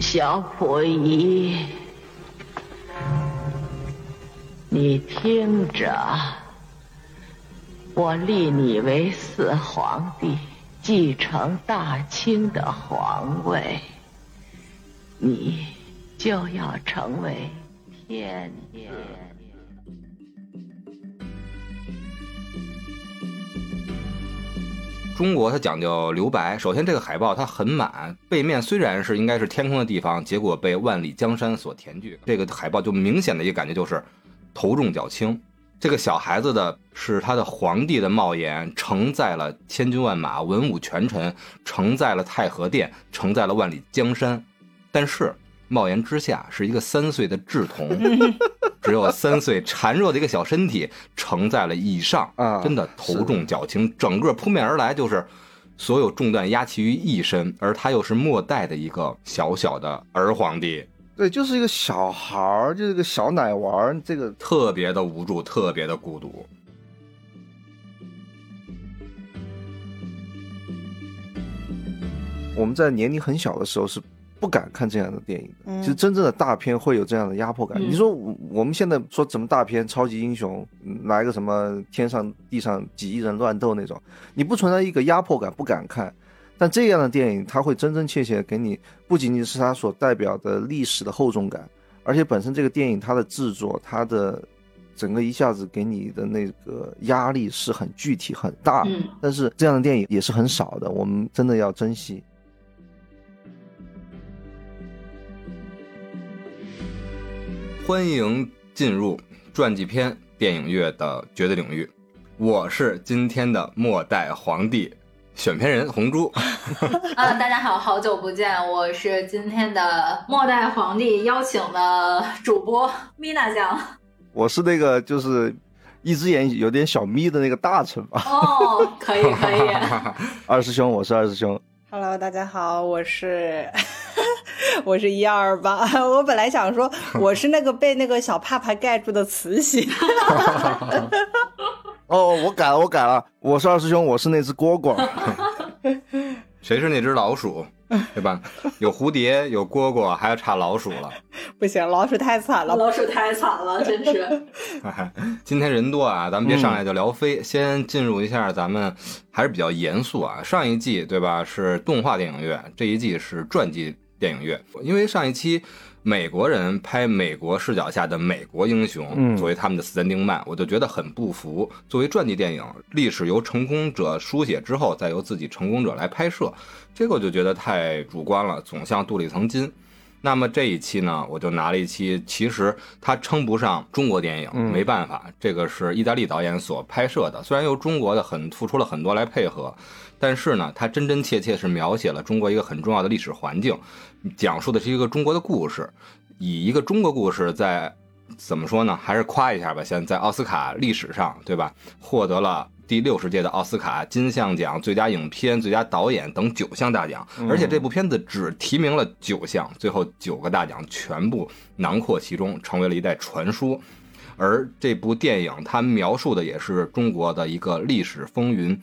小溥仪，你听着，我立你为四皇帝，继承大清的皇位，你就要成为天子。中国它讲究留白，首先这个海报它很满，背面虽然是应该是天空的地方，结果被万里江山所填据。这个海报就明显的一个感觉就是头重脚轻。这个小孩子的是他的皇帝的帽檐承载了千军万马、文武权臣，承载了太和殿，承载了万里江山，但是。帽檐之下是一个三岁的稚童，只有三岁孱弱的一个小身体承载了以上啊，真的头重脚轻，整个扑面而来就是所有重担压其于一身，而他又是末代的一个小小的儿皇帝，对，就是一个小孩儿，就是个小奶娃儿，这个特别的无助，特别的孤独。我们在年龄很小的时候是。不敢看这样的电影的。其实真正的大片会有这样的压迫感。你说我们现在说什么大片、超级英雄，来个什么天上地上几亿人乱斗那种，你不存在一个压迫感，不敢看。但这样的电影，它会真真切切给你，不仅仅是它所代表的历史的厚重感，而且本身这个电影它的制作，它的整个一下子给你的那个压力是很具体、很大。但是这样的电影也是很少的，我们真的要珍惜。欢迎进入传记片电影乐的绝对领域，我是今天的末代皇帝选片人红珠。啊，大家好，好久不见，我是今天的末代皇帝邀请的主播米娜酱。我是那个就是一只眼有点小眯的那个大臣吧。哦，可以可以。二师兄，我是二师兄。Hello，大家好，我是。我是一二八，我本来想说 我是那个被那个小帕帕盖住的慈禧。哦，我改了，我改了，我是二师兄，我是那只蝈蝈。谁是那只老鼠？对吧？有蝴蝶，有蝈蝈，还要差老鼠了。不行，老鼠太惨了，老鼠太惨了，真是。今天人多啊，咱们别上来就聊飞，先进入一下，咱们还是比较严肃啊。上一季对吧是动画电影院，这一季是传记。电影院，因为上一期美国人拍美国视角下的美国英雄，作为他们的斯坦丁曼，我就觉得很不服。作为传记电影，历史由成功者书写之后，再由自己成功者来拍摄，这个我就觉得太主观了，总像镀了一层金。那么这一期呢，我就拿了一期，其实它称不上中国电影，没办法，这个是意大利导演所拍摄的，虽然由中国的很付出了很多来配合。但是呢，它真真切切是描写了中国一个很重要的历史环境，讲述的是一个中国的故事，以一个中国故事在怎么说呢？还是夸一下吧，现在在奥斯卡历史上，对吧？获得了第六十届的奥斯卡金像奖最佳影片、最佳导演等九项大奖，而且这部片子只提名了九项，最后九个大奖全部囊括其中，成为了一代传说。而这部电影它描述的也是中国的一个历史风云。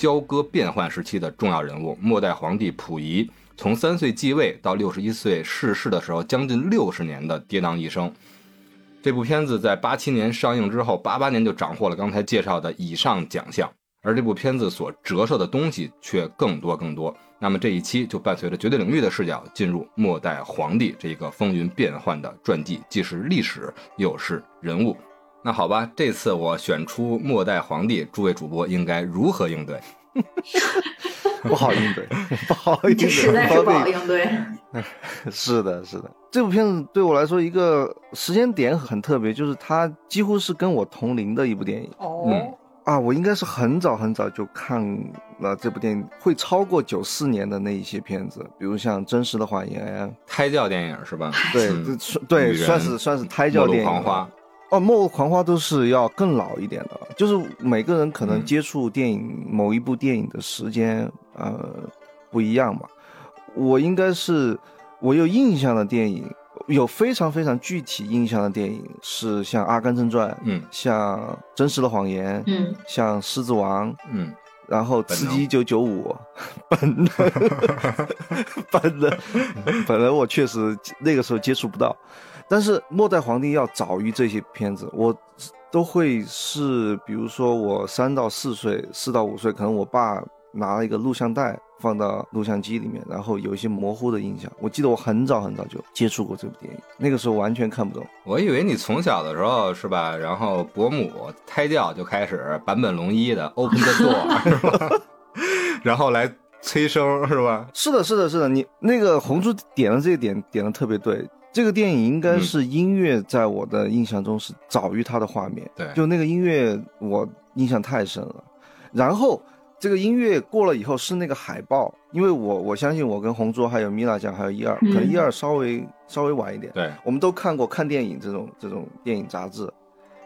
交割变换时期的重要人物，末代皇帝溥仪从三岁继位到六十一岁逝世的时候，将近六十年的跌宕一生。这部片子在八七年上映之后，八八年就斩获了刚才介绍的以上奖项，而这部片子所折射的东西却更多更多。那么这一期就伴随着绝对领域的视角，进入末代皇帝这个风云变幻的传记，既是历史又是人物。那好吧，这次我选出末代皇帝，诸位主播应该如何应对？不好应对，不好应对，实在是不好应对。是的，是的，这部片子对我来说一个时间点很特别，就是它几乎是跟我同龄的一部电影。哦，啊，我应该是很早很早就看了这部电影，会超过九四年的那一些片子，比如像《真实的谎言》胎教电影是吧？对，对，算是算是胎教电影。哦，《末日狂花》都是要更老一点的，就是每个人可能接触电影某一部电影的时间，呃，不一样嘛。我应该是我有印象的电影，有非常非常具体印象的电影是像《阿甘正传》，嗯，像《真实的谎言》，嗯，像《狮子王》，嗯，然后《刺激一九九五》，本能，本能，本能，我确实那个时候接触不到。但是《末代皇帝》要早于这些片子，我都会是，比如说我三到四岁，四到五岁，可能我爸拿了一个录像带放到录像机里面，然后有一些模糊的印象。我记得我很早很早就接触过这部电影，那个时候完全看不懂。我以为你从小的时候是吧？然后伯母胎教就开始坂本龙一的 Open the Door 是吧？然后来催生是吧？是的，是的，是的。你那个红珠点的这个点点的特别对。这个电影应该是音乐，在我的印象中是早于它的画面。对，就那个音乐，我印象太深了。然后这个音乐过了以后是那个海报，因为我我相信我跟红桌还有米娜酱还有一二，可能一二稍微稍微晚一点。对，我们都看过看电影这种这种电影杂志，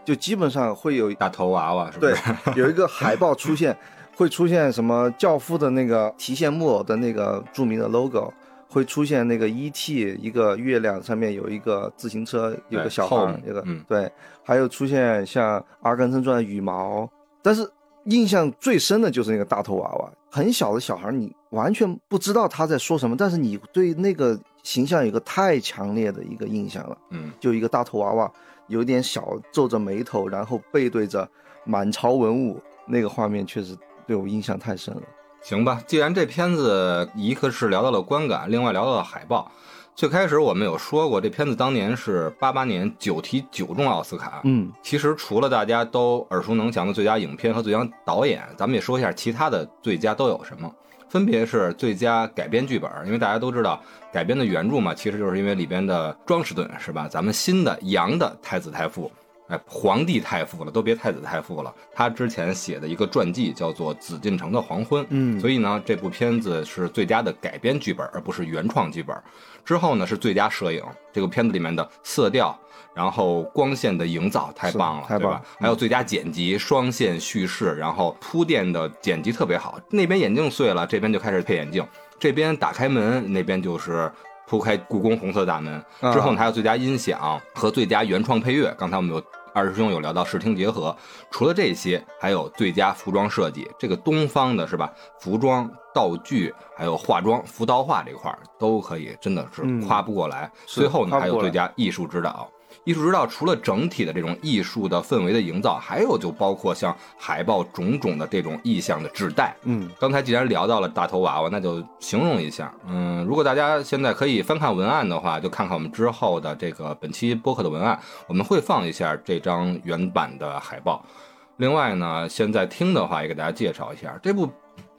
就基本上会有大头娃娃，是不是？对，有一个海报出现，会出现什么教父的那个提线木偶的那个著名的 logo。会出现那个 E.T. 一个月亮上面有一个自行车，有个小孩，一个嗯对，还有出现像《阿甘正传》羽毛，但是印象最深的就是那个大头娃娃，很小的小孩你完全不知道他在说什么，但是你对那个形象有个太强烈的一个印象了，嗯，就一个大头娃娃，有点小，皱着眉头，然后背对着满朝文武，那个画面确实对我印象太深了。行吧，既然这片子一个是聊到了观感，另外聊到了海报。最开始我们有说过，这片子当年是八八年九提九中奥斯卡。嗯，其实除了大家都耳熟能详的最佳影片和最佳导演，咱们也说一下其他的最佳都有什么，分别是最佳改编剧本，因为大家都知道改编的原著嘛，其实就是因为里边的庄士顿是吧？咱们新的杨的太子太傅。哎，皇帝太傅了，都别太子太傅了。他之前写的一个传记叫做《紫禁城的黄昏》，嗯，所以呢，这部片子是最佳的改编剧本，而不是原创剧本。之后呢，是最佳摄影，这个片子里面的色调，然后光线的营造太棒了，对吧？还有最佳剪辑，双线叙事，然后铺垫的剪辑特别好。那边眼镜碎了，这边就开始配眼镜；这边打开门，那边就是。铺开故宫红色大门之后，还有最佳音响和最佳原创配乐。刚才我们有二师兄有聊到视听结合，除了这些，还有最佳服装设计。这个东方的是吧？服装、道具还有化妆、服道化这块儿都可以，真的是夸不过来。最后呢，还有最佳艺术指导。艺术之道除了整体的这种艺术的氛围的营造，还有就包括像海报种种的这种意象的纸带。嗯，刚才既然聊到了大头娃娃，那就形容一下。嗯，如果大家现在可以翻看文案的话，就看看我们之后的这个本期播客的文案，我们会放一下这张原版的海报。另外呢，现在听的话也给大家介绍一下这部。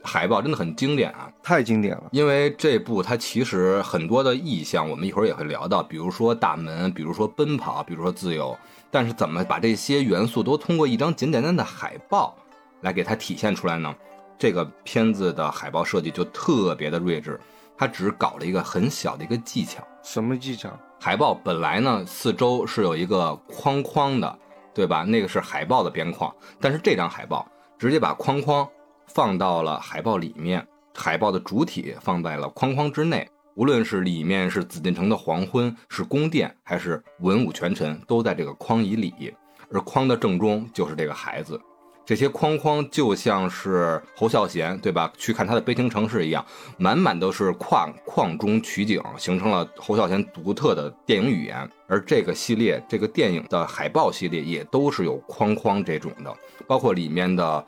海报真的很经典啊，太经典了！因为这部它其实很多的意象，我们一会儿也会聊到，比如说大门，比如说奔跑，比如说自由。但是怎么把这些元素都通过一张简简单的海报来给它体现出来呢？这个片子的海报设计就特别的睿智，它只搞了一个很小的一个技巧。什么技巧？海报本来呢四周是有一个框框的，对吧？那个是海报的边框，但是这张海报直接把框框。放到了海报里面，海报的主体放在了框框之内。无论是里面是紫禁城的黄昏，是宫殿，还是文武权臣，都在这个框以里。而框的正中就是这个孩子。这些框框就像是侯孝贤，对吧？去看他的《悲情城市》一样，满满都是框框中取景，形成了侯孝贤独特的电影语言。而这个系列，这个电影的海报系列也都是有框框这种的，包括里面的。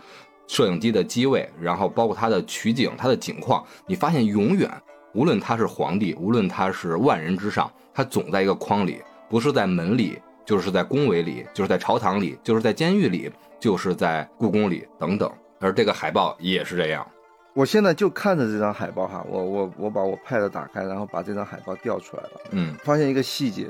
摄影机的机位，然后包括它的取景、它的景况，你发现永远，无论他是皇帝，无论他是万人之上，他总在一个框里，不是在门里，就是在宫闱里，就是在朝堂里，就是在监狱里，就是在故宫里等等。而这个海报也是这样。我现在就看着这张海报哈，我我我把我 pad 打开，然后把这张海报调出来了，嗯，发现一个细节。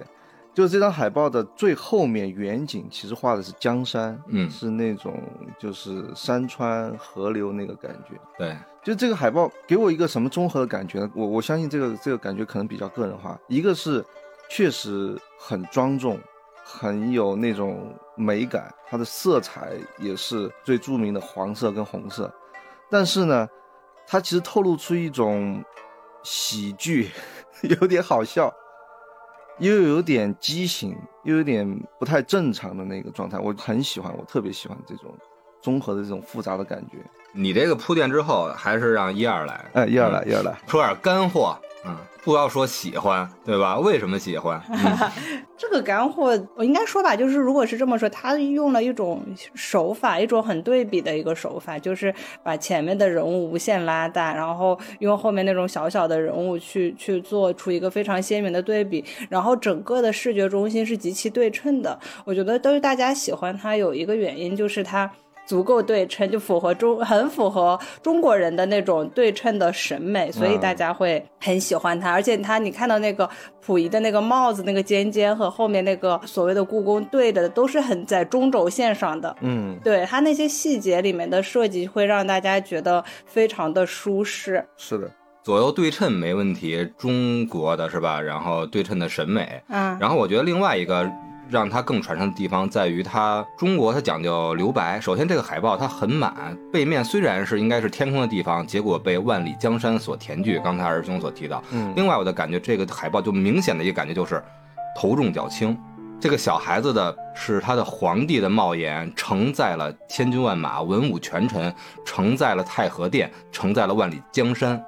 就是这张海报的最后面远景，其实画的是江山，嗯，是那种就是山川河流那个感觉。对，就这个海报给我一个什么综合的感觉呢？我我相信这个这个感觉可能比较个人化。一个是确实很庄重，很有那种美感，它的色彩也是最著名的黄色跟红色。但是呢，它其实透露出一种喜剧，有点好笑。又有点畸形，又有点不太正常的那个状态，我很喜欢，我特别喜欢这种综合的这种复杂的感觉。你这个铺垫之后，还是让一二来，哎，一二来，一二来，说点干货，嗯，不要说喜欢，对吧？为什么喜欢？这个干货，我应该说吧，就是如果是这么说，他用了一种手法，一种很对比的一个手法，就是把前面的人物无限拉大，然后用后面那种小小的人物去 去做出一个非常鲜明的对比，然后整个的视觉中心是极其对称的。我觉得都是大家喜欢它有一个原因，就是它。足够对称，就符合中很符合中国人的那种对称的审美，所以大家会很喜欢它。而且它，你看到那个溥仪的那个帽子、那个尖尖和后面那个所谓的故宫对着的，都是很在中轴线上的。嗯，对它那些细节里面的设计，会让大家觉得非常的舒适。是的，左右对称没问题，中国的是吧？然后对称的审美，嗯，然后我觉得另外一个。让它更传神的地方在于，它中国它讲究留白。首先，这个海报它很满，背面虽然是应该是天空的地方，结果被万里江山所填据。刚才二师兄所提到，嗯，另外我的感觉，这个海报就明显的一个感觉就是头重脚轻。这个小孩子的是他的皇帝的帽檐承载了千军万马、文武权臣，承载了太和殿，承载了万里江山，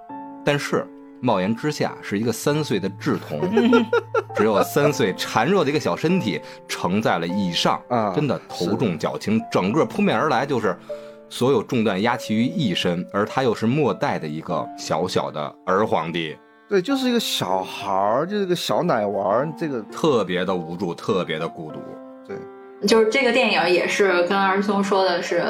但是。帽檐之下是一个三岁的稚童，只有三岁孱弱的一个小身体承载了以上，啊，真的头重脚轻，整个扑面而来就是所有重担压其于一身，而他又是末代的一个小小的儿皇帝，对，就是一个小孩儿，就是个小奶娃儿，这个特别的无助，特别的孤独，对。就是这个电影也是跟二师兄说的是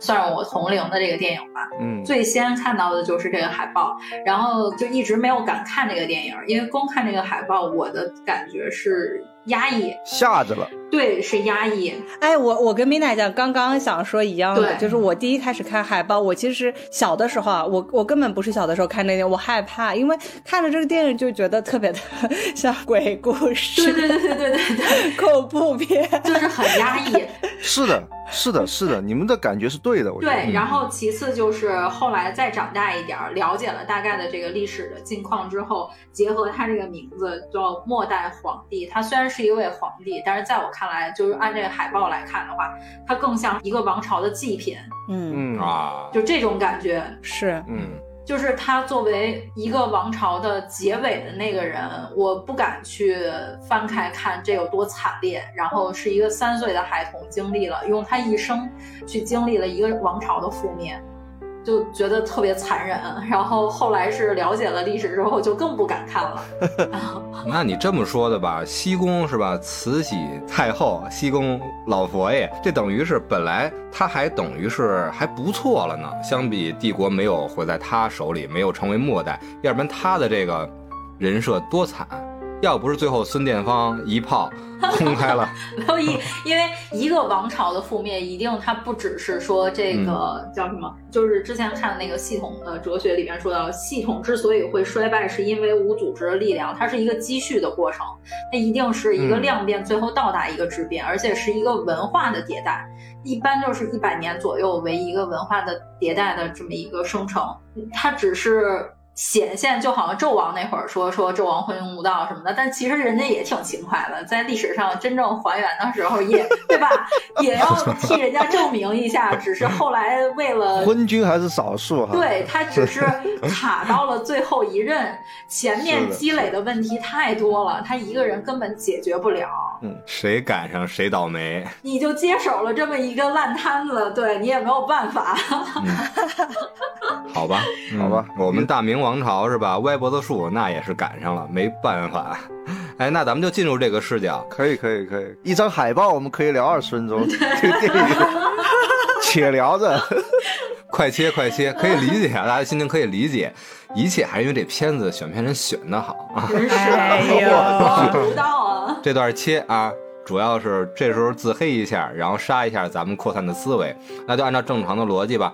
算是我同龄的这个电影吧，嗯，最先看到的就是这个海报，然后就一直没有敢看这个电影，因为光看这个海报，我的感觉是压抑，吓着了。对，是压抑。哎，我我跟米娜讲，刚刚想说一样的，就是我第一开始看海报，我其实小的时候啊，我我根本不是小的时候看那个，我害怕，因为看了这个电影就觉得特别的 像鬼故事，对对对对对对对，恐怖片，就是很压抑。是的，是的，是的，你们的感觉是对的，我觉得。对，然后其次就是后来再长大一点儿，了解了大概的这个历史的近况之后，结合他这个名字叫末代皇帝，他虽然是一位皇帝，但是在我看来，就是按这个海报来看的话，它更像一个王朝的祭品，嗯，嗯，啊，就这种感觉。是，嗯，就是他作为一个王朝的结尾的那个人，我不敢去翻开看这有多惨烈。然后是一个三岁的孩童经历了，用他一生去经历了一个王朝的覆灭，就觉得特别残忍。然后后来是了解了历史之后，就更不敢看了。那你这么说的吧，西宫是吧？慈禧太后，西宫老佛爷，这等于是本来他还等于是还不错了呢。相比帝国没有毁在他手里，没有成为末代，要不然他的这个人设多惨。要不是最后孙殿芳一炮 轰开了，没有一，因为一个王朝的覆灭，一定它不只是说这个叫什么，就是之前看的那个系统的哲学里面说到，系统之所以会衰败，是因为无组织的力量，它是一个积蓄的过程，它一定是一个量变，最后到达一个质变，而且是一个文化的迭代，一般就是一百年左右为一个文化的迭代的这么一个生成，它只是。显现就好像纣王那会儿说说纣王昏庸无道什么的，但其实人家也挺勤快的，在历史上真正还原的时候也对吧，也要替人家证明一下。只是后来为了 昏君还是少数哈。对他只是 卡到了最后一任，前面积累的问题太多了，他一个人根本解决不了。嗯，谁赶上谁倒霉。你就接手了这么一个烂摊子，对你也没有办法。好吧，嗯好吧我们大明王朝是吧？歪脖子树那也是赶上了，没办法。哎，那咱们就进入这个视角。可以，可以，可以。一张海报我们可以聊二十分钟，这个电影 且聊着。快切快切，可以理解啊，大家心情可以理解，一切还是因为这片子选片人选的好啊。真是哎呦我不知道啊。这段切啊，主要是这时候自黑一下，然后杀一下咱们扩散的思维，那就按照正常的逻辑吧。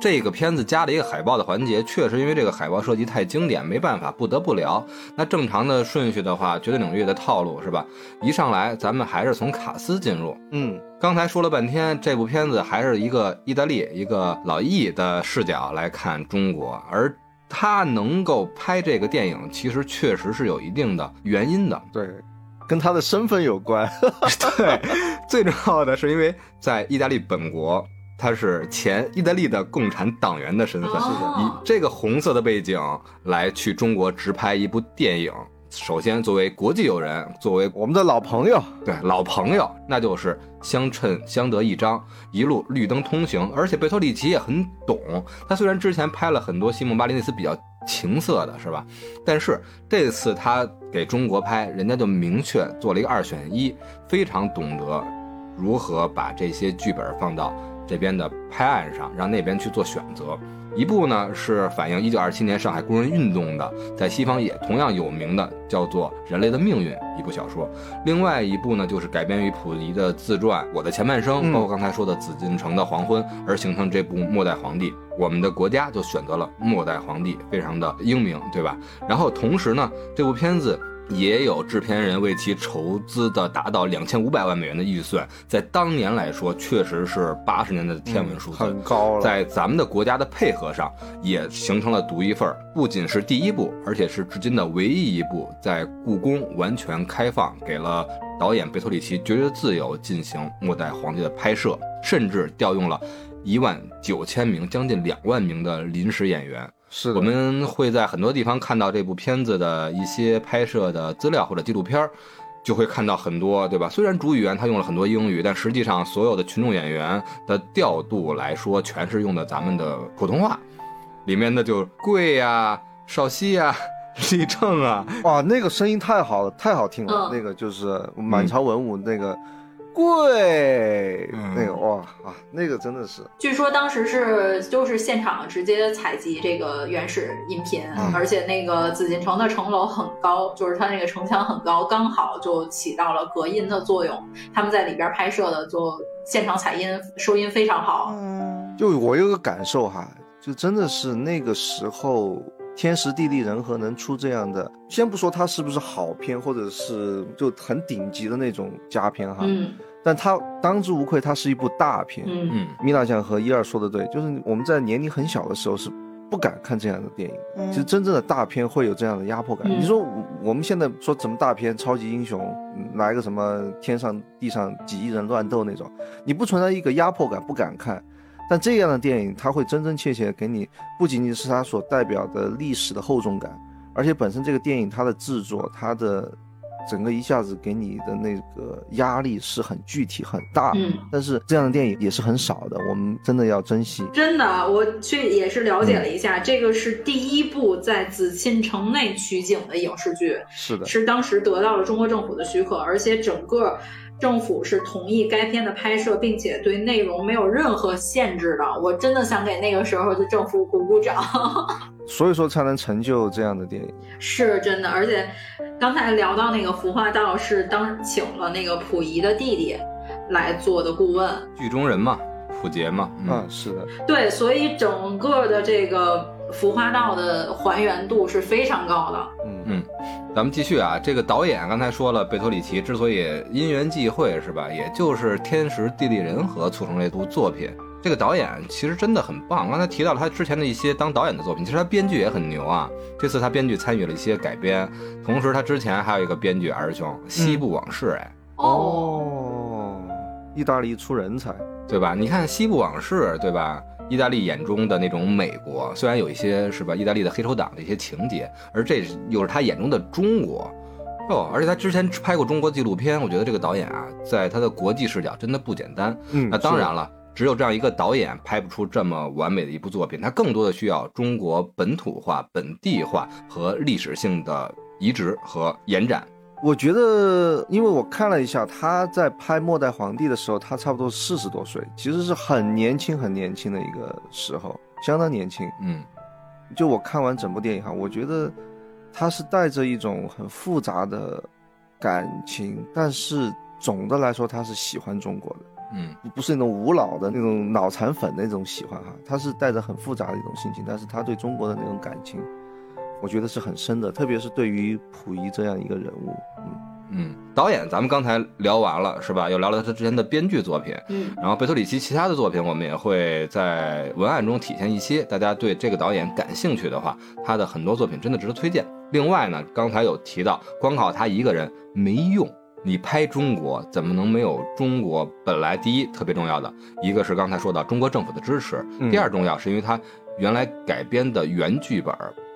这个片子加了一个海报的环节，确实因为这个海报设计太经典，没办法，不得不聊。那正常的顺序的话，绝对领域的套路是吧？一上来咱们还是从卡斯进入，嗯，刚才说了半天，这部片子还是一个意大利一个老易的视角来看中国，而他能够拍这个电影，其实确实是有一定的原因的。对，跟他的身份有关。对，最重要的是因为在意大利本国他是前意大利的共产党员的身份，哦以这个红色的背景来去中国直拍一部电影。首先，作为国际友人，作为我们的老朋友，对老朋友，那就是相称相得益彰，一路绿灯通行。而且贝托里奇也很懂，他虽然之前拍了很多西蒙巴利内斯比较情色的，是吧？但是这次他给中国拍，人家就明确做了一个二选一，非常懂得如何把这些剧本放到这边的拍案上，让那边去做选择。一部呢是反映1927年上海工人运动的，在西方也同样有名的，叫做《人类的命运》一部小说。另外一部呢就是改编于溥仪的自传《我的前半生》，嗯包括刚才说的紫禁城的黄昏，而形成这部《末代皇帝》。我们的国家就选择了末代皇帝，非常的英明，对吧？然后同时呢，这部片子。也有制片人为其筹资的达到两千五百万美元的预算，在当年来说，确实是八十年代的天文数字。很高了。在咱们的国家的配合上，也形成了独一份儿。不仅是第一部，而且是至今的唯一一部在故宫完全开放，给了导演贝托里奇绝对自由进行《末代皇帝》的拍摄，甚至调用了一万九千名、将近两万名的临时演员。是的，我们会在很多地方看到这部片子的一些拍摄的资料或者纪录片儿，就会看到很多，对吧？虽然主语言他用了很多英语，但实际上所有的群众演员的调度来说，全是用的咱们的普通话。里面的就贵呀、少熙呀、李正啊，哇，那个声音太好了，太好听了。嗯那个就是满朝文武那个贵，嗯那个哇啊，那个真的是据说当时是就是现场直接采集这个原始音频，嗯而且那个紫禁城的城楼很高，就是它那个城墙很高，刚好就起到了隔音的作用。他们在里边拍摄的就现场采音，收音非常好。嗯，就我有个感受哈，就真的是那个时候天时地利人和能出这样的，先不说它是不是好片，或者是就很顶级的那种佳片哈，嗯但它当之无愧，它是一部大片。嗯嗯，米娜酱和一二说的对，就是我们在年龄很小的时候是不敢看这样的电影。嗯其实真正的大片会有这样的压迫感。嗯你说我我们现在说什么大片、超级英雄，嗯来个什么天上地上几亿人乱斗那种，你不存在一个压迫感，不敢看。但这样的电影，它会真真切切给你，不仅仅是它所代表的历史的厚重感，而且本身这个电影它的制作，它的整个一下子给你的那个压力是很具体、很大。嗯。但是这样的电影也是很少的，我们真的要珍惜。真的，我去也是了解了一嗯下，这个是第一部在紫禁城内取景的影视剧，是的，是当时得到了中国政府的许可，而且整个政府是同意该片的拍摄，并且对内容没有任何限制的。我真的想给那个时候的政府鼓鼓掌，所以说才能成就这样的电影。是真的。而且刚才聊到那个服化道是当请了那个溥仪的弟弟来做的顾问，剧中人嘛，溥杰嘛，嗯啊，是的，对，所以整个的这个服化道的还原度是非常高的。嗯嗯，咱们继续啊，这个导演刚才说了，贝托里奇之所以因缘际会是吧，也就是天时地利人和促成这部作品。这个导演其实真的很棒，刚才提到了他之前的一些当导演的作品，其实他编剧也很牛啊。这次他编剧参与了一些改编，同时他之前还有一个编剧二师兄《西部往事》，哎，哦，意大利出人才，对吧？你看《西部往事》，对吧？意大利眼中的那种美国，虽然有一些是吧，意大利的黑手党的一些情节，而这又是他眼中的中国。哦，而且他之前拍过中国纪录片，我觉得这个导演啊，在他的国际视角真的不简单。嗯那当然了，只有这样一个导演拍不出这么完美的一部作品，他更多的需要中国本土化、本地化和历史性的移植和延展。我觉得，因为我看了一下，他在拍《末代皇帝》的时候，他差不多四十多岁，其实是很年轻、很年轻的一个时候，相当年轻。嗯。就我看完整部电影哈，我觉得他是带着一种很复杂的感情，但是总的来说，他是喜欢中国的，嗯。不不是那种无脑的那种脑残粉的那种喜欢哈，他是带着很复杂的一种心情，但是他对中国的那种感情，我觉得是很深的，特别是对于溥仪这样一个人物，嗯。嗯，导演咱们刚才聊完了是吧？又聊了他之前的编剧作品，嗯然后贝托里奇其他的作品，我们也会在文案中体现一些。大家对这个导演感兴趣的话，他的很多作品真的值得推荐。另外呢，刚才有提到，光靠他一个人没用，你拍中国怎么能没有中国本来第一特别重要的一个是刚才说到中国政府的支持，嗯第二重要是因为他原来改编的原剧本。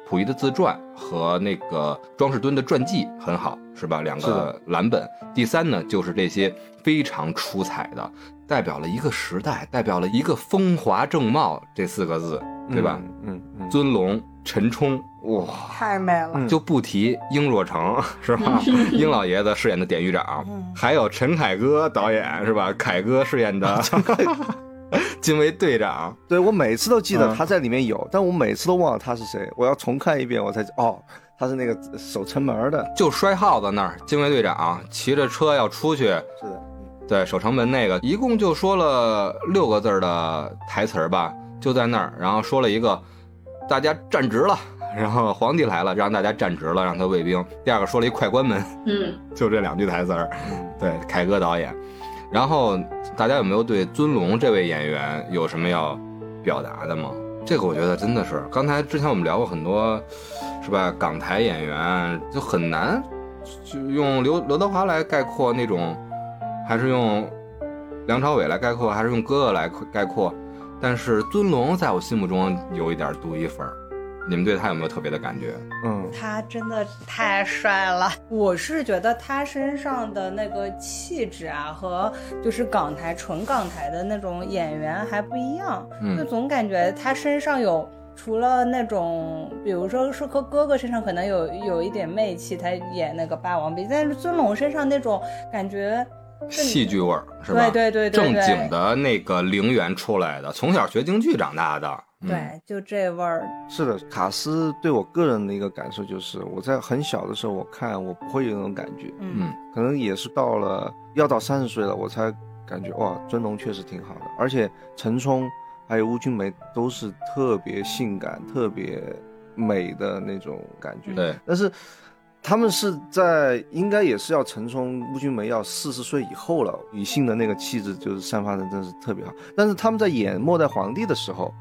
溥仪的自传和那个庄士敦的传记很好，是吧？两个蓝本。第三呢，就是这些非常出彩的，代表了一个时代，代表了一个风华正茂这四个字，对吧？嗯嗯嗯，尊龙、陈冲，哇，太美了。嗯就不提英若诚是吧？英老爷子饰演的典狱长，还有陈凯歌导演是吧？凯歌饰演的 禁卫队长，对我每次都记得嗯他在里面有，但我每次都忘了他是谁，我要重看一遍我才哦，他是那个守城门的，就摔耗子那儿，警卫队长骑着车要出去，是的，对，守城门那个，一共就说了六个字的台词儿吧，就在那儿，然后说了一个，大家站直了，然后皇帝来了，让大家站直了，让他卫兵。第二个说了一快关门，嗯，就这两句台词儿。嗯对，凯歌导演。然后大家有没有对尊龙这位演员有什么要表达的吗？这个我觉得真的是，刚才之前我们聊过很多，是吧？港台演员就很难，就用刘刘德华来概括那种，还是用梁朝伟来概括，还是用哥哥来概括？但是尊龙在我心目中有一点独一份儿，你们对他有没有特别的感觉？嗯，他真的太帅了，我是觉得他身上的那个气质啊，和就是港台纯港台的那种演员还不一样，嗯就总感觉他身上有。除了那种，比如说是和哥哥身上可能有有一点媚气，他演那个霸王别姬，但是尊龙身上那种感觉，戏剧味儿是吧？对对对对正经的那个陵园出来的，从小学京剧长大的。嗯、对，就这味儿，是的，卡斯对我个人的一个感受就是，我在很小的时候我看我不会有那种感觉，嗯。嗯。可能也是到了要到三十岁了，我才感觉哇，尊龙确实挺好的，而且陈冲还有邬君梅都是特别性感、特别美的那种感觉。对，但是他们是在应该也是要陈冲、邬君梅要四十岁以后了，女性的那个气质就是散发的真是特别好。但是他们在演末代皇帝的时候，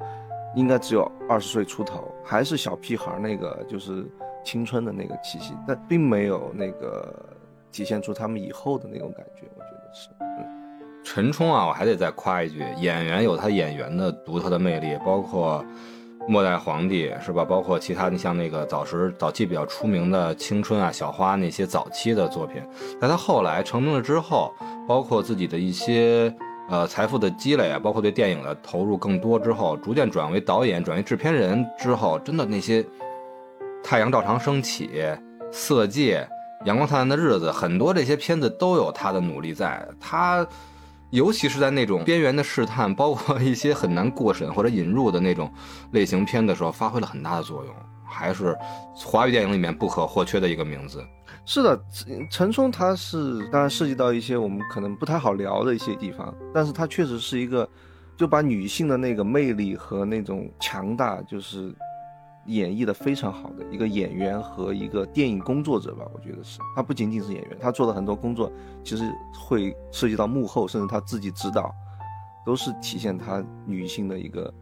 应该只有二十岁出头，还是小屁孩那个就是青春的那个气息，但并没有那个体现出他们以后的那种感觉。我觉得是，嗯。陈冲啊，我还得再夸一句，演员有他演员的独特的魅力，包括末代皇帝是吧？包括其他你像那个早时早期比较出名的青春啊、小花那些早期的作品，在他后来成名了之后，包括自己的一些呃财富的积累啊，包括对电影的投入更多之后，逐渐转为导演、转为制片人之后，真的那些太阳照常升起、色戒、阳光灿烂的日子，很多这些片子都有他的努力在，他。尤其是在那种边缘的试探，包括一些很难过审或者引入的那种类型片的时候，发挥了很大的作用，还是华语电影里面不可或缺的一个名字。是的，陈冲他是当然涉及到一些我们可能不太好聊的一些地方，但是他确实是一个就把女性的那个魅力和那种强大，就是演绎的非常好的一个演员和一个电影工作者吧，我觉得是他不仅仅是演员，他做的很多工作其实会涉及到幕后，甚至他自己指导，都是体现他女性的一个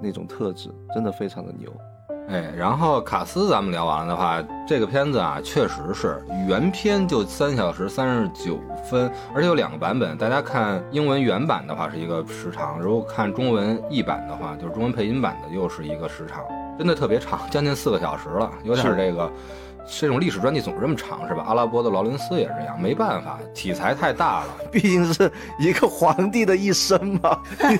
那种特质，真的非常的牛。哎，然后卡斯咱们聊完了的话，这个片子啊，确实是原片就三小时三十九分，而且有两个版本。大家看英文原版的话是一个时长，如果看中文译版的话，就是中文配音版的又是一个时长，真的特别长，将近四个小时了，有点这个。这种历史专题总是这么长，是吧？阿拉伯的劳伦斯也是这样，没办法，题材太大了。毕竟是一个皇帝的一生嘛，你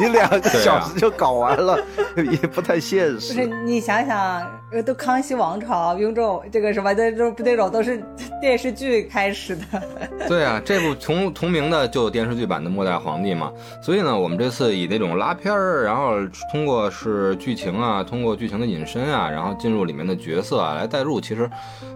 你两个小时就搞完了，也不太现实。不是你想想，呃，都康熙王朝雍正这个什么的，这这种都是电视剧开始的。对啊，这部同同名的就电视剧版的《末代皇帝》嘛，所以呢，我们这次以那种拉片儿，然后通过是剧情啊，通过剧情的引申啊，然后进入里面的角色啊来代入，其实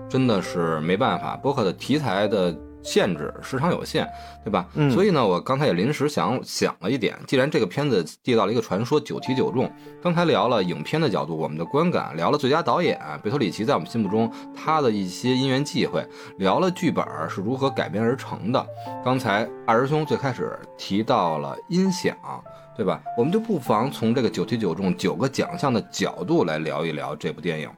真的是没办法，播客的题材的限制，时长有限，对吧？嗯所以呢，我刚才也临时想想了一点，既然这个片子缔造了一个传说，九提九中，刚才聊了影片的角度，我们的观感，聊了最佳导演贝托里奇在我们心目中他的一些因缘际会，聊了剧本是如何改编而成的。刚才二师兄最开始提到了音响，对吧？我们就不妨从这个九题九中九个奖项的角度来聊一聊这部电影。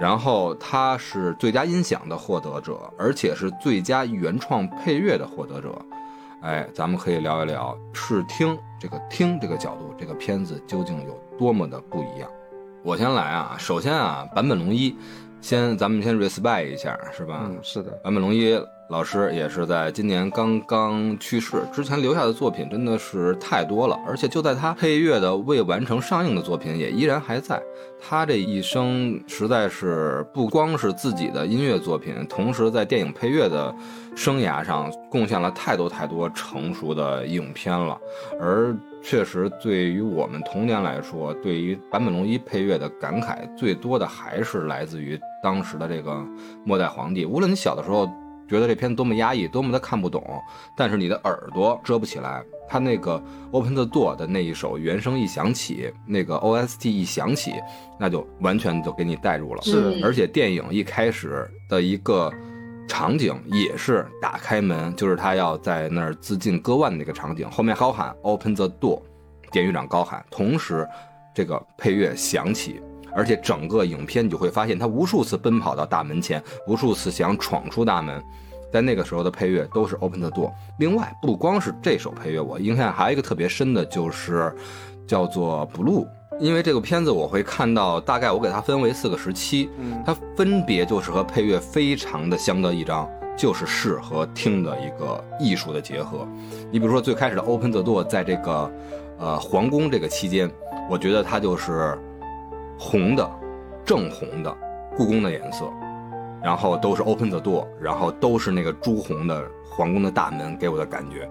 然后他是最佳音响的获得者，而且是最佳原创配乐的获得者。哎，咱们可以聊一聊视听这个听这个角度，这个片子究竟有多么的不一样。我先来啊，首先啊，坂本龙一，先咱们先 respect 一下，是吧？嗯，是的，坂本龙一老师也是在今年刚刚去世，之前留下的作品真的是太多了，而且就在他配乐的未完成上映的作品也依然还在。他这一生实在是不光是自己的音乐作品，同时在电影配乐的生涯上贡献了太多太多成熟的影片了。而确实，对于我们童年来说，对于坂本龙一配乐的感慨最多的还是来自于当时的这个《末代皇帝》。无论你小的时候。觉得这片子多么压抑，多么的看不懂，但是你的耳朵遮不起来。他那个 Open the Door 的那一首原声一响起，那个 OST 一响起，那就完全就给你带入了。是，而且电影一开始的一个场景也是打开门，就是他要在那儿自尽割腕的那个场景，后面高喊 Open the Door，典狱长高喊，同时这个配乐响起。而且整个影片你就会发现，他无数次奔跑到大门前，无数次想闯出大门，在那个时候的配乐都是 Open the Door。另外，不光是这首配乐，我印象还有一个特别深的，就是叫做 Blue。因为这个片子我会看到，大概我给它分为四个时期，它分别就是和配乐非常的相得益彰，就是视和听的一个艺术的结合。你比如说最开始的 Open the Door，在这个呃皇宫这个期间，我觉得它就是。红的，正红的，故宫的颜色，然后都是 open the door，然后都是那个朱红的皇宫的大门给我的感觉。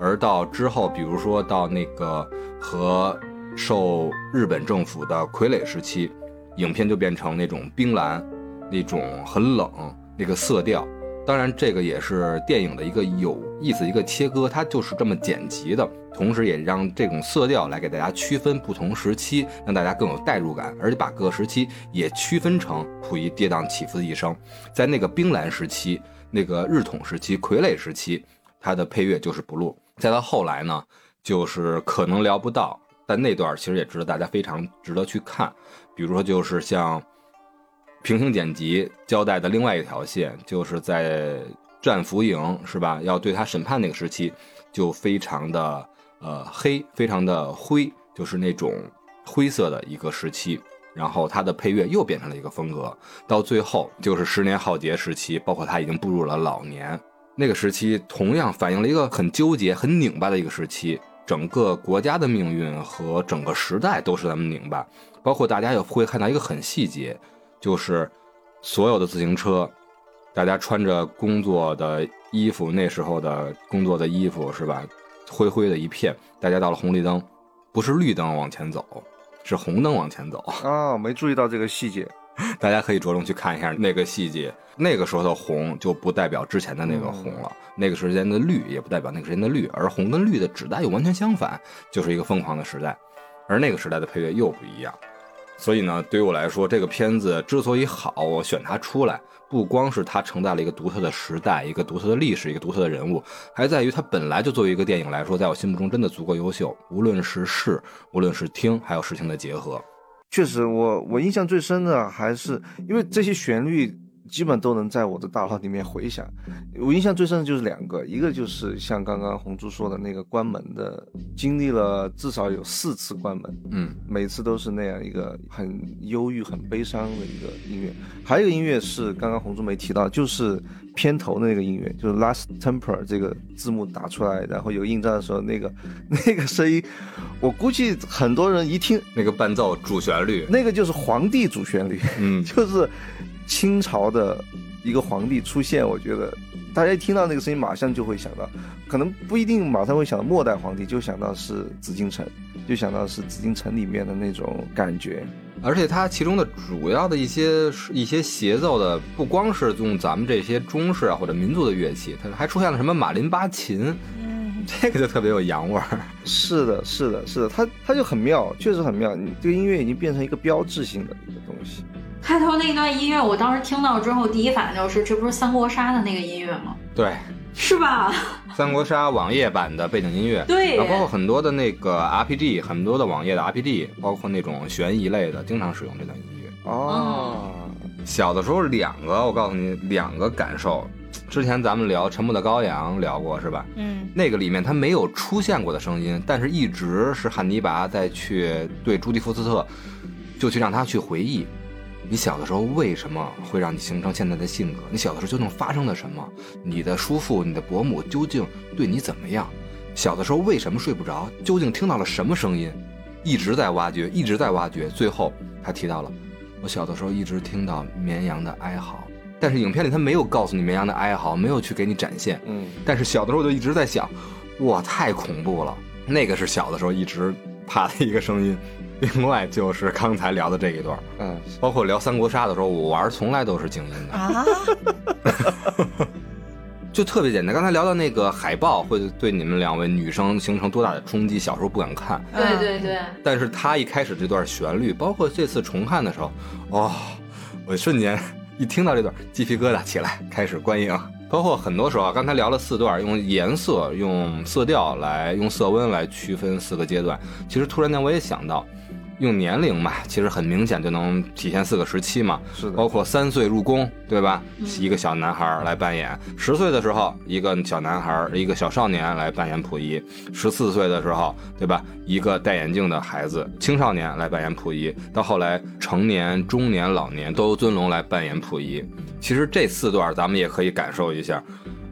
而到之后，比如说到那个和受日本政府的傀儡时期，影片就变成那种冰蓝，那种很冷那个色调。当然，这个也是电影的一个有意思一个切割，它就是这么剪辑的，同时也让这种色调来给大家区分不同时期，让大家更有代入感，而且把各个时期也区分成溥仪跌宕起伏的一生。在那个冰蓝时期、那个日统时期、傀儡时期，它的配乐就是不录。再到后来呢，就是可能聊不到，但那段其实也值得大家非常值得去看，比如说就是像。平行剪辑交代的另外一条线，就是在战俘营是吧？要对他审判那个时期，就非常的呃黑，非常的灰，就是那种灰色的一个时期。然后他的配乐又变成了一个风格，到最后就是十年浩劫时期，包括他已经步入了老年那个时期，同样反映了一个很纠结、很拧巴的一个时期。整个国家的命运和整个时代都是那么拧巴，包括大家也会看到一个很细节。就是所有的自行车，大家穿着工作的衣服，那时候的工作的衣服是吧？灰灰的一片。大家到了红绿灯，不是绿灯往前走，是红灯往前走啊！没注意到这个细节，大家可以着重去看一下那个细节。那个时候的红就不代表之前的那个红了，那个时间的绿也不代表那个时间的绿，而红跟绿的指代又完全相反，就是一个疯狂的时代。而那个时代的配乐又不一样。所以呢，对于我来说，这个片子之所以好，我选它出来，不光是它承载了一个独特的时代、一个独特的历史、一个独特的人物，还在于它本来就作为一个电影来说，在我心目中真的足够优秀。无论是视，无论是听，还有视听的结合，确实，我我印象最深的还是因为这些旋律。基本都能在我的大脑里面回想。我印象最深的就是两个，一个就是像刚刚红珠说的那个关门的，经历了至少有四次关门，嗯，每次都是那样一个很忧郁、很悲伤的一个音乐。还有一个音乐是刚刚红珠没提到，就是片头的那个音乐，就是 Last Temper 这个字幕打出来，然后有印章的时候，那个那个声音，我估计很多人一听那个伴奏主旋律，那个就是皇帝主旋律，嗯，就是。清朝的一个皇帝出现，我觉得大家一听到那个声音，马上就会想到，可能不一定马上会想到末代皇帝，就想到是紫禁城，就想到是紫禁城里面的那种感觉。而且它其中的主要的一些一些协奏的，不光是用咱们这些中式啊或者民族的乐器，它还出现了什么马林巴琴，嗯，这个就特别有洋味儿。是的，是的，是的，它它就很妙，确实很妙。你这个音乐已经变成一个标志性的一个东西。开头那段音乐，我当时听到之后，第一反应就是，这不是三国杀的那个音乐吗？对，是吧？三国杀网页版的背景音乐，对，包括很多的那个 RPG，很多的网页的 RPG，包括那种悬疑类的，经常使用这段音乐。哦，小的时候两个，我告诉你两个感受。之前咱们聊《沉默的羔羊》聊过是吧？嗯，那个里面他没有出现过的声音，但是一直是汉尼拔在去对朱迪福斯特，就去让他去回忆，你小的时候为什么会让你形成现在的性格？你小的时候究竟发生了什么？你的叔父、你的伯母究竟对你怎么样？小的时候为什么睡不着？究竟听到了什么声音？一直在挖掘，一直在挖掘。最后他提到了，我小的时候一直听到绵羊的哀嚎。但是影片里他没有告诉你绵羊的哀嚎，没有去给你展现。嗯，但是小的时候我就一直在想，哇，太恐怖了！那个是小的时候一直怕的一个声音。另外就是刚才聊的这一段，嗯，包括聊三国杀的时候，我玩从来都是静音的，啊，就特别简单。刚才聊到那个海报会对你们两位女生形成多大的冲击，小时候不敢看。对对对，但是他一开始这段旋律，包括这次重看的时候，哦、我瞬间一听到这段鸡皮疙瘩起来，开始观影。包括很多时候啊，刚才聊了四段，用颜色、用色调来、用色温来区分四个阶段。其实突然间我也想到，用年龄嘛，其实很明显就能体现四个时期嘛。是的，包括三岁入宫，对吧？一个小男孩来扮演；十岁的时候，一个小男孩，一个小少年来扮演溥仪；十四岁的时候，对吧？一个戴眼镜的孩子，青少年来扮演溥仪；到后来成年、中年、老年都由尊龙来扮演溥仪。其实这四段咱们也可以感受一下。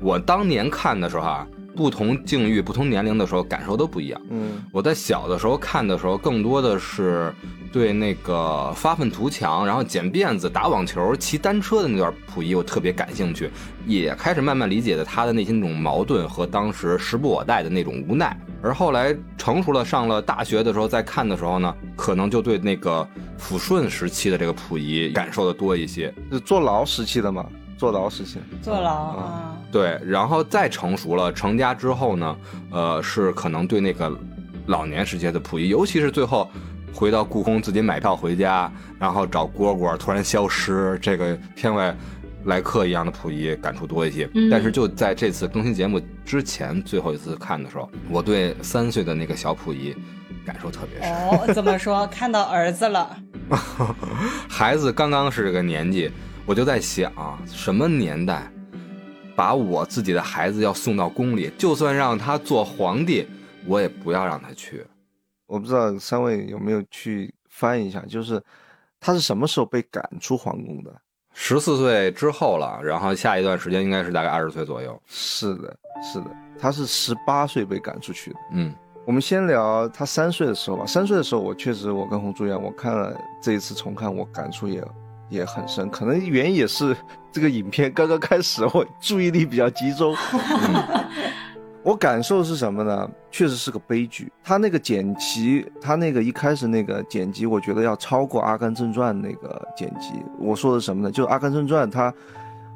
我当年看的时候啊，不同境遇、不同年龄的时候感受都不一样。嗯我在小的时候看的时候，更多的是对那个发愤图强，然后剪辫子、打网球、骑单车的那段溥仪，我特别感兴趣，也开始慢慢理解的他的内心那种矛盾和当时时不我待的那种无奈。而后来成熟了，上了大学的时候再看的时候呢，可能就对那个抚顺时期的这个溥仪感受的多一些。是坐牢时期的嘛，坐牢事情，坐牢啊，对，然后再成熟了，成家之后呢，呃，是可能对那个老年时期的溥仪，尤其是最后回到故宫自己买票回家，然后找蝈蝈突然消失，这个天外来客一样的溥仪感触多一些。嗯但是就在这次更新节目之前最后一次看的时候，我对三岁的那个小溥仪感受特别深。哦，怎么说？看到儿子了，孩子刚刚是这个年纪，我就在想，什么年代，把我自己的孩子要送到宫里，就算让他做皇帝，我也不要让他去。我不知道三位有没有去翻一下，就是他是什么时候被赶出皇宫的？十四岁之后了，然后下一段时间应该是大概二十岁左右。是的，是的，他是十八岁被赶出去的。嗯我们先聊他三岁的时候吧。三岁的时候，我确实我跟红珠一样，我看了这一次重看，我感触也也很深。可能原因也是这个影片刚刚开始，我注意力比较集中。我感受是什么呢？确实是个悲剧。他那个剪辑，他那个一开始那个剪辑，我觉得要超过《阿甘正传》那个剪辑。我说的什么呢？就《阿甘正传》，他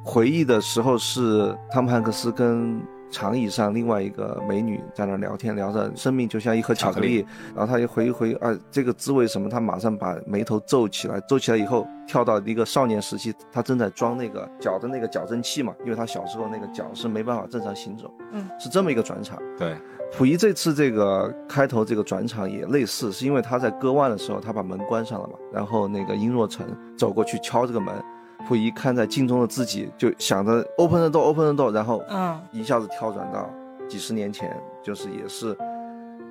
回忆的时候是汤姆汉克斯跟长椅上另外一个美女在那聊天，聊着生命就像一盒巧克力，然后他一回一回啊，这个滋味什么，他马上把眉头皱起来，皱起来以后跳到一个少年时期，他正在装那个脚的那个矫正器嘛，因为他小时候那个脚是没办法正常行走，嗯，是这么一个转场。对，溥仪这次这个开头这个转场也类似，是因为他在割腕的时候，他把门关上了嘛，然后那个殷若晨走过去敲这个门，溥仪看在镜中的自己，就想着 open the door，open the door，然后嗯。一下子跳转到几十年前，就是也是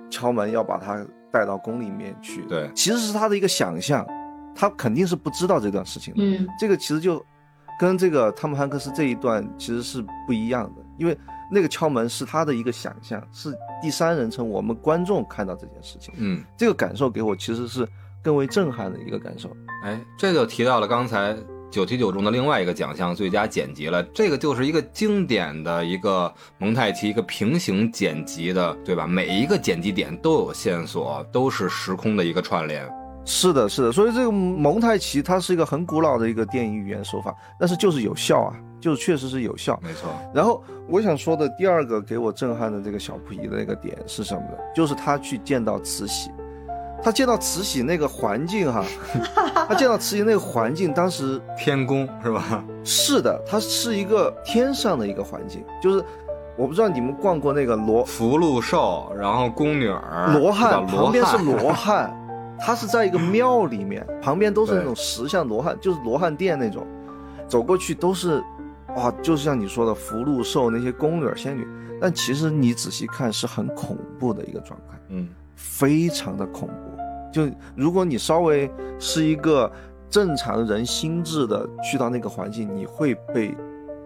敲门要把他带到宫里面去，对。其实是他的一个想象，他肯定是不知道这段事情的，嗯。这个其实就跟这个汤姆汉克斯这一段其实是不一样的，因为那个敲门是他的一个想象，是第三人称我们观众看到这件事情，嗯，这个感受给我其实是更为震撼的一个感受。哎，这就提到了刚才九题九中的另外一个奖项——最佳剪辑了。这个就是一个经典的一个蒙太奇，一个平行剪辑的，对吧？每一个剪辑点都有线索，都是时空的一个串联。是的，是的，所以这个蒙太奇它是一个很古老的一个电影语言手法，但是就是有效啊，就是确实是有效。没错，然后我想说的第二个给我震撼的这个小溥仪的那个点是什么呢？就是他去见到慈禧，他见到慈禧那个环境哈，他见到慈禧那个环境，当时天宫是吧？是的，它是一个天上的一个环境，就是我不知道你们逛过那个罗福禄寿，然后宫女儿，罗汉，旁边是罗汉，他是在一个庙里面，旁边都是那种石像罗汉，就是罗汉殿那种。走过去都是，哇，就是像你说的福禄寿那些宫女仙女，但其实你仔细看是很恐怖的一个状态，嗯，非常的恐怖。就如果你稍微是一个正常人心智的去到那个环境，你会被。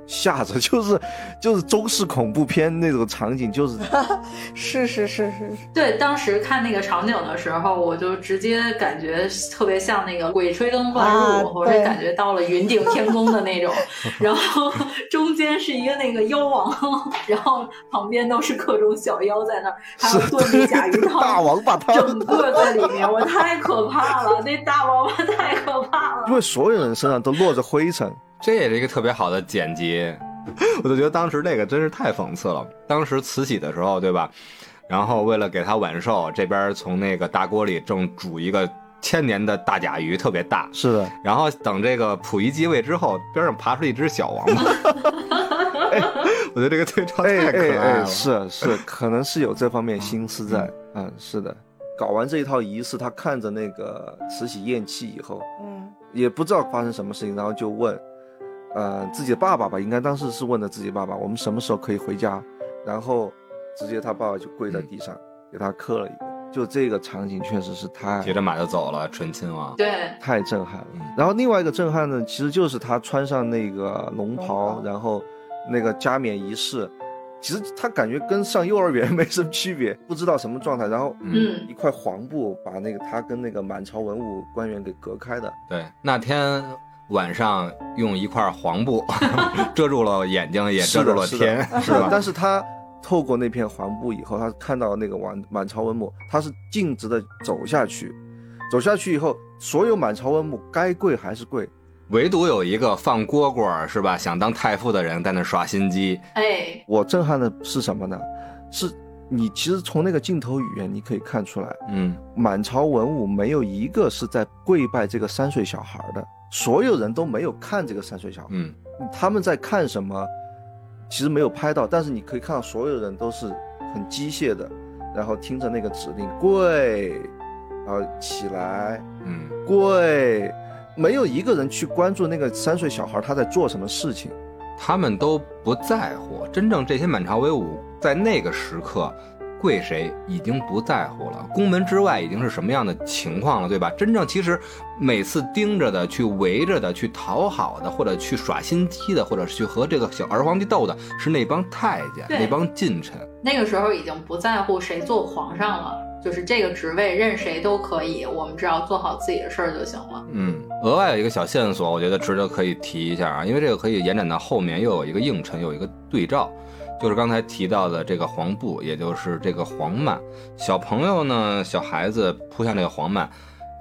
吓着 就是就是中式恐怖片那种场景，就是 是是是是，对，当时看那个场景的时候，我就直接感觉特别像那个《鬼吹灯乱入》，或者感觉到了云顶天宫的那种。然后中间是一个那个妖王，然后旁边都是各种小妖在那儿，还有炖那甲鱼汤，大王八汤，整个在里面，我太可怕了，那大王八太可怕了，因为所有人身上都落着灰尘。这也是一个特别好的剪辑，我就觉得当时那个真是太讽刺了。当时慈禧的时候，对吧？然后为了给她晚寿，这边从那个大锅里正煮一个千年的大甲鱼，特别大。是的。然后等这个溥仪继位之后，边上爬出一只小王八。我觉得这个对照太可爱了。是是，可能是有这方面心思在。嗯，是的。搞完这一套仪式，他看着那个慈禧咽气以后，嗯，也不知道发生什么事情，然后就问。呃，自己的爸爸吧，应该当时是问的自己爸爸，我们什么时候可以回家？然后直接他爸爸就跪在地上给他磕了一个，就这个场景确实是太骑着马就走了，纯亲王，对，太震撼了。然后另外一个震撼呢，其实就是他穿上那个龙袍，然后那个加冕仪式，其实他感觉跟上幼儿园 没什么区别，不知道什么状态。然后，嗯，一块黄布把那个他跟那个满朝文武官员给隔开的。对，那天。晚上用一块黄布 遮住了眼睛，也遮住了天，是吧？但是他透过那片黄布以后，他看到那个满满朝文武，他是径直的走下去，走下去以后，所有满朝文武该跪还是跪，唯独有一个放蝈蝈是吧？想当太傅的人在那耍心机。哎，我震撼的是什么呢？是你其实从那个镜头语言你可以看出来，嗯，满朝文武没有一个是在跪拜这个三岁小孩的。所有人都没有看这个三岁小孩，嗯，他们在看什么，其实没有拍到，但是你可以看到所有人都是很机械的，然后听着那个指令跪，然后起来，嗯，跪，没有一个人去关注那个三岁小孩他在做什么事情，他们都不在乎。真正这些满朝威武在那个时刻。跪谁已经不在乎了，宫门之外已经是什么样的情况了，对吧？真正其实每次盯着的、去围着的、去讨好的，或者去耍心机的，或者是去和这个小儿皇帝斗的，是那帮太监、那帮近臣。那个时候已经不在乎谁做皇上了，就是这个职位任谁都可以，我们只要做好自己的事儿就行了。嗯，额外有一个小线索，我觉得值得可以提一下啊，因为这个可以延展到后面，又有一个映衬，有一个对照。就是刚才提到的这个黄布，也就是这个黄幔。小朋友呢，小孩子扑向这个黄幔，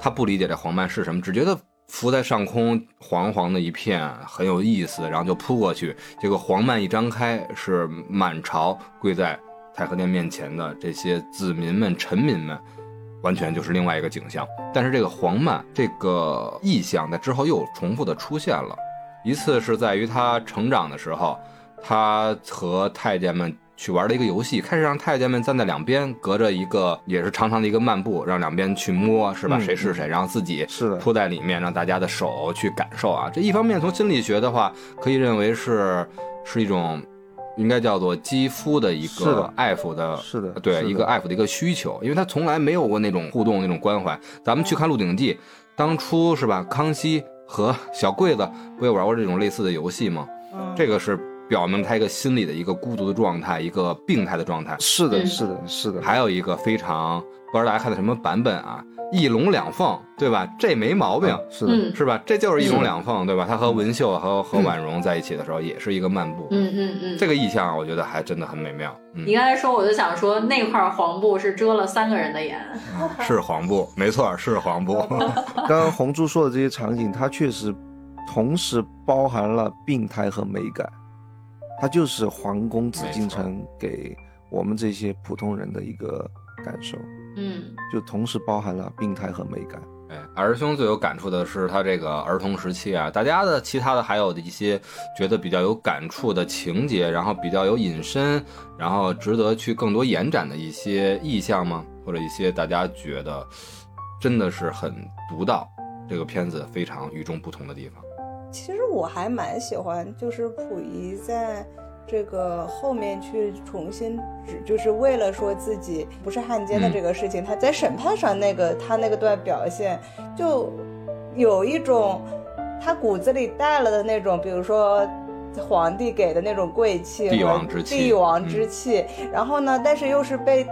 他不理解这黄幔是什么，只觉得浮在上空，黄黄的一片，很有意思，然后就扑过去。这个黄幔一张开，是满朝跪在太和殿面前的这些子民们、臣民们，完全就是另外一个景象。但是这个黄幔这个意象在之后又重复的出现了，一次是在于他成长的时候。他和太监们去玩了一个游戏，开始让太监们站在两边，隔着一个也是长长的一个漫步，让两边去摸，是吧？谁是谁，然后自己是扑在里面，让大家的手去感受啊。这一方面从心理学的话，可以认为是是一种，应该叫做肌肤的一个爱抚的，是的，对，一个爱抚的一个需求，因为他从来没有过那种互动、那种关怀。咱们去看《鹿鼎记》，当初是吧？康熙和小桂子不也玩过这种类似的游戏吗？这个是。表明他一个心理的一个孤独的状态，一个病态的状态。是的，是的，是的。还有一个非常不知道大家看的什么版本啊，一龙两凤，对吧？这没毛病，是的，是吧？这就是一龙两凤，对吧？他和文秀和和婉容在一起的时候，也是一个漫步。嗯嗯嗯，这个意象我觉得还真的很美妙。你刚才说，我就想说，那块黄布是遮了三个人的眼，是黄布，没错，是黄布。刚刚红珠说的这些场景，它确实同时包含了病态和美感。它就是皇宫紫禁城给我们这些普通人的一个感受，嗯，就同时包含了病态和美感。哎，儿兄最有感触的是他这个儿童时期啊，大家的其他的还有的一些觉得比较有感触的情节，然后比较有隐身，然后值得去更多延展的一些意象吗？或者一些大家觉得真的是很独到，这个片子非常与众不同的地方。其实我还蛮喜欢，就是溥仪在这个后面去重新指，就是为了说自己不是汉奸的这个事情，他在审判上那个他那个段表现，就有一种他骨子里带了的那种，比如说皇帝给的那种贵气帝王之气，帝王之气，然后呢，但是又是被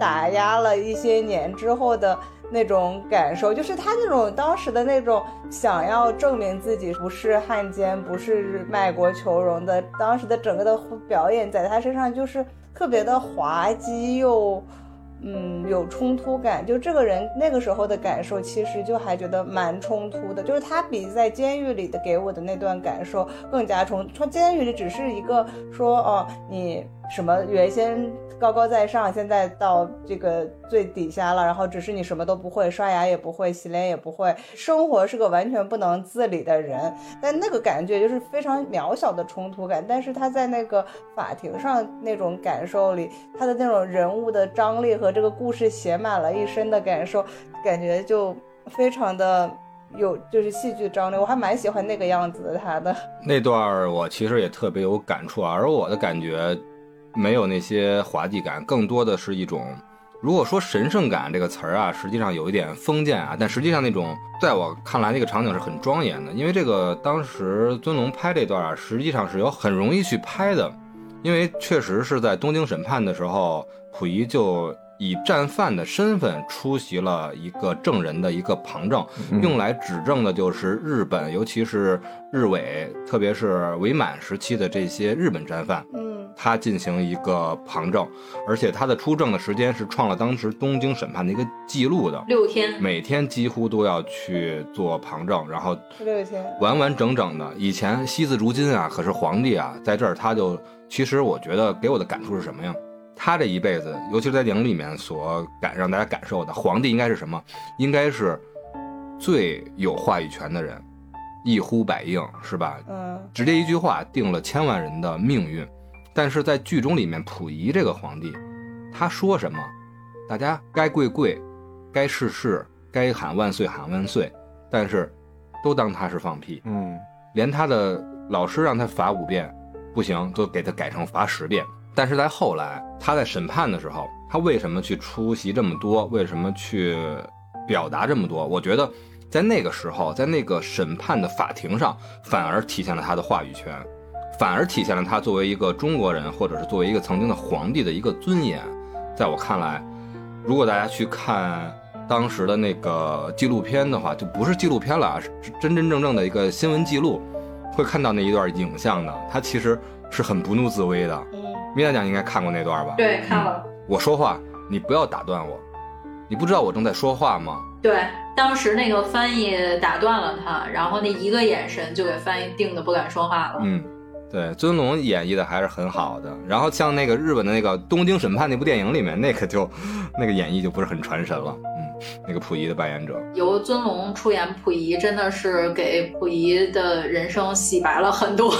打压了一些年之后的。那种感受，就是他那种当时的那种想要证明自己不是汉奸，不是卖国求荣的，当时的整个的表演，在他身上就是特别的滑稽又，嗯，有冲突感。就这个人那个时候的感受，其实就还觉得蛮冲突的。就是他比在监狱里的给我的那段感受更加冲。从监狱里只是一个说，哦，你什么原先。高高在上，现在到这个最底下了，然后只是你什么都不会，刷牙也不会，洗脸也不会，生活是个完全不能自理的人。但那个感觉就是非常渺小的冲突感，但是他在那个法庭上那种感受里，他的那种人物的张力和这个故事写满了一身的感受，感觉就非常的有就是戏剧张力。我还蛮喜欢那个样子的他的那段，我其实也特别有感触啊，而我的感觉。没有那些滑稽感，更多的是一种，如果说神圣感这个词儿啊，实际上有一点封建啊，但实际上那种在我看来，那个场景是很庄严的，因为这个当时尊龙拍这段啊，实际上是有很容易去拍的，因为确实是在东京审判的时候，溥仪就。以战犯的身份出席了一个证人的一个旁证，用来指证的就是日本，尤其是日伪，特别是伪满时期的这些日本战犯。嗯，他进行一个旁证，而且他的出证的时间是创了当时东京审判的一个记录的六天，每天几乎都要去做旁证，然后六天完完整整的。以前惜字如金啊，可是皇帝啊，在这儿他就，其实我觉得给我的感触是什么呀？他这一辈子，尤其是在电影里面所感让大家感受的，皇帝应该是什么？应该是最有话语权的人，一呼百应，是吧？嗯，直接一句话定了千万人的命运。但是在剧中里面，溥仪这个皇帝，他说什么，大家该跪跪，该是是，该喊万岁喊万岁，但是都当他是放屁。嗯，连他的老师让他罚五遍，不行，都给他改成罚十遍。但是在后来，他在审判的时候，他为什么去出席这么多？为什么去表达这么多？我觉得，在那个时候，在那个审判的法庭上，反而体现了他的话语权，反而体现了他作为一个中国人，或者是作为一个曾经的皇帝的一个尊严。在我看来，如果大家去看当时的那个纪录片的话，就不是纪录片了啊，是真真正正的一个新闻记录，会看到那一段影像的。他其实是很不怒自威的。米娜酱应该看过那段吧？对，看了。我说话，你不要打断我。你不知道我正在说话吗？对，当时那个翻译打断了他，然后那一个眼神就给翻译定的不敢说话了。嗯，对，尊龙演绎的还是很好的。然后像那个日本的那个《东京审判》那部电影里面，那个就那个演绎就不是很传神了。那个溥仪的扮演者由尊龙出演溥仪，真的是给溥仪的人生洗白了很多，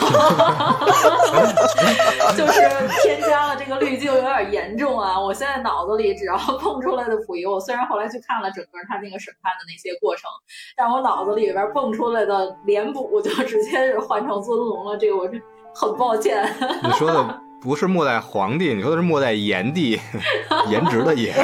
就是添加了这个滤镜有点严重啊！我现在脑子里只要蹦出来的溥仪，我虽然后来去看了整个他那个审判的那些过程，但我脑子里边蹦出来的脸谱就直接是换成尊龙了，这个我是很抱歉。你说的不是末代皇帝，你说的是末代炎帝，颜值的颜。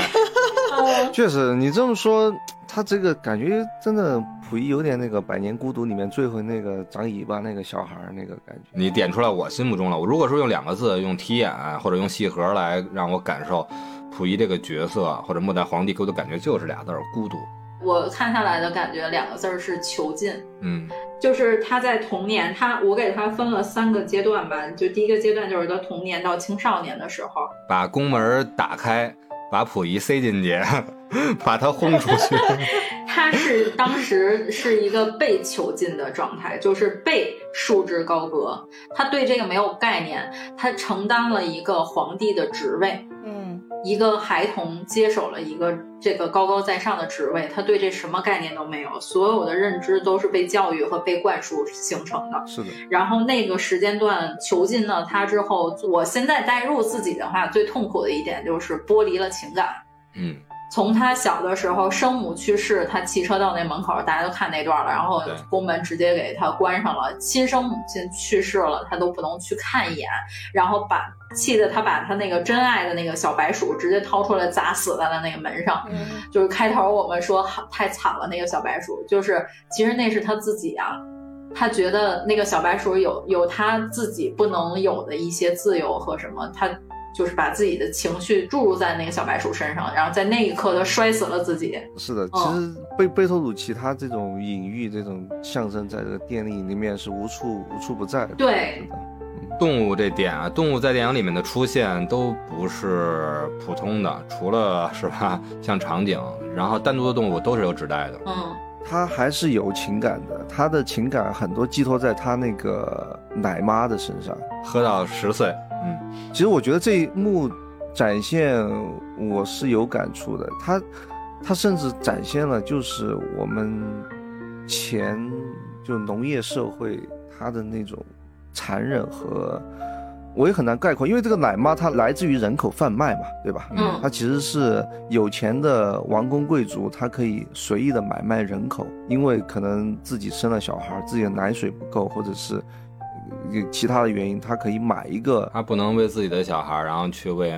确实，你这么说，他这个感觉真的溥仪有点那个《百年孤独》里面最后那个长尾巴那个小孩那个感觉。你点出来我心目中了。我如果说用两个字，用题眼或者用戏核来让我感受溥仪这个角色或者末代皇帝给我的感觉，就是俩字儿：孤独。我看下来的感觉两个字儿是囚禁。嗯，就是他在童年，他我给他分了三个阶段吧。就第一个阶段就是他童年到青少年的时候，把宫门打开。把溥仪塞进去，把他轰出去。他是当时是一个被囚禁的状态，就是被束之高阁。他对这个没有概念，他承担了一个皇帝的职位。嗯，一个孩童接手了一个这个高高在上的职位，他对这什么概念都没有，所有的认知都是被教育和被灌输形成的。是的。然后那个时间段囚禁了他之后，我现在代入自己的话，最痛苦的一点就是剥离了情感。嗯。从他小的时候，生母去世，他骑车到那门口，大家都看那段了，然后宫门直接给他关上了。亲生母亲去世了，他都不能去看一眼，然后把气得他把他那个真爱的那个小白鼠直接掏出来砸死在了那个门上。就是开头我们说太惨了，那个小白鼠，就是其实那是他自己啊，他觉得那个小白鼠有有他自己不能有的一些自由和什么，他。就是把自己的情绪注入在那个小白鼠身上，然后在那一刻他摔死了自己。是的，其实贝贝托鲁奇他这种隐喻、这种象征，在这个电影里面是无处无处不在的。对，动物这点啊，动物在电影里面的出现都不是普通的，除了 是吧，像场景，然后单独的动物都是有指代的。嗯，他还是有情感的，他的情感很多寄托在他那个奶妈的身上，喝到十岁。嗯，其实我觉得这一幕展现我是有感触的。他，他甚至展现了就是我们前就农业社会它的那种残忍和，我也很难概括，因为这个奶妈她来自于人口贩卖嘛，对吧？嗯，她其实是有钱的王公贵族，他可以随意的买卖人口，因为可能自己生了小孩，自己的奶水不够，或者是。其他的原因，他可以买一个，他不能为自己的小孩，然后去为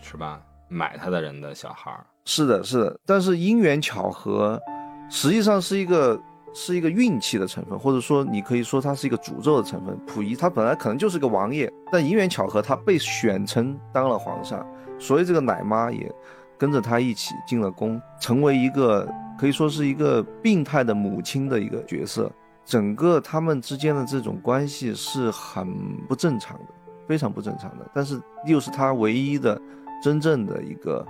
是吧买他的人的小孩。是的，是的。但是因缘巧合，实际上是一个是一个运气的成分，或者说你可以说它是一个诅咒的成分。溥仪他本来可能就是个王爷，但因缘巧合他被选成当了皇上，所以这个奶妈也跟着他一起进了宫，成为一个可以说是一个病态的母亲的一个角色。整个他们之间的这种关系是很不正常的，非常不正常的。但是又是他唯一的、真正的一个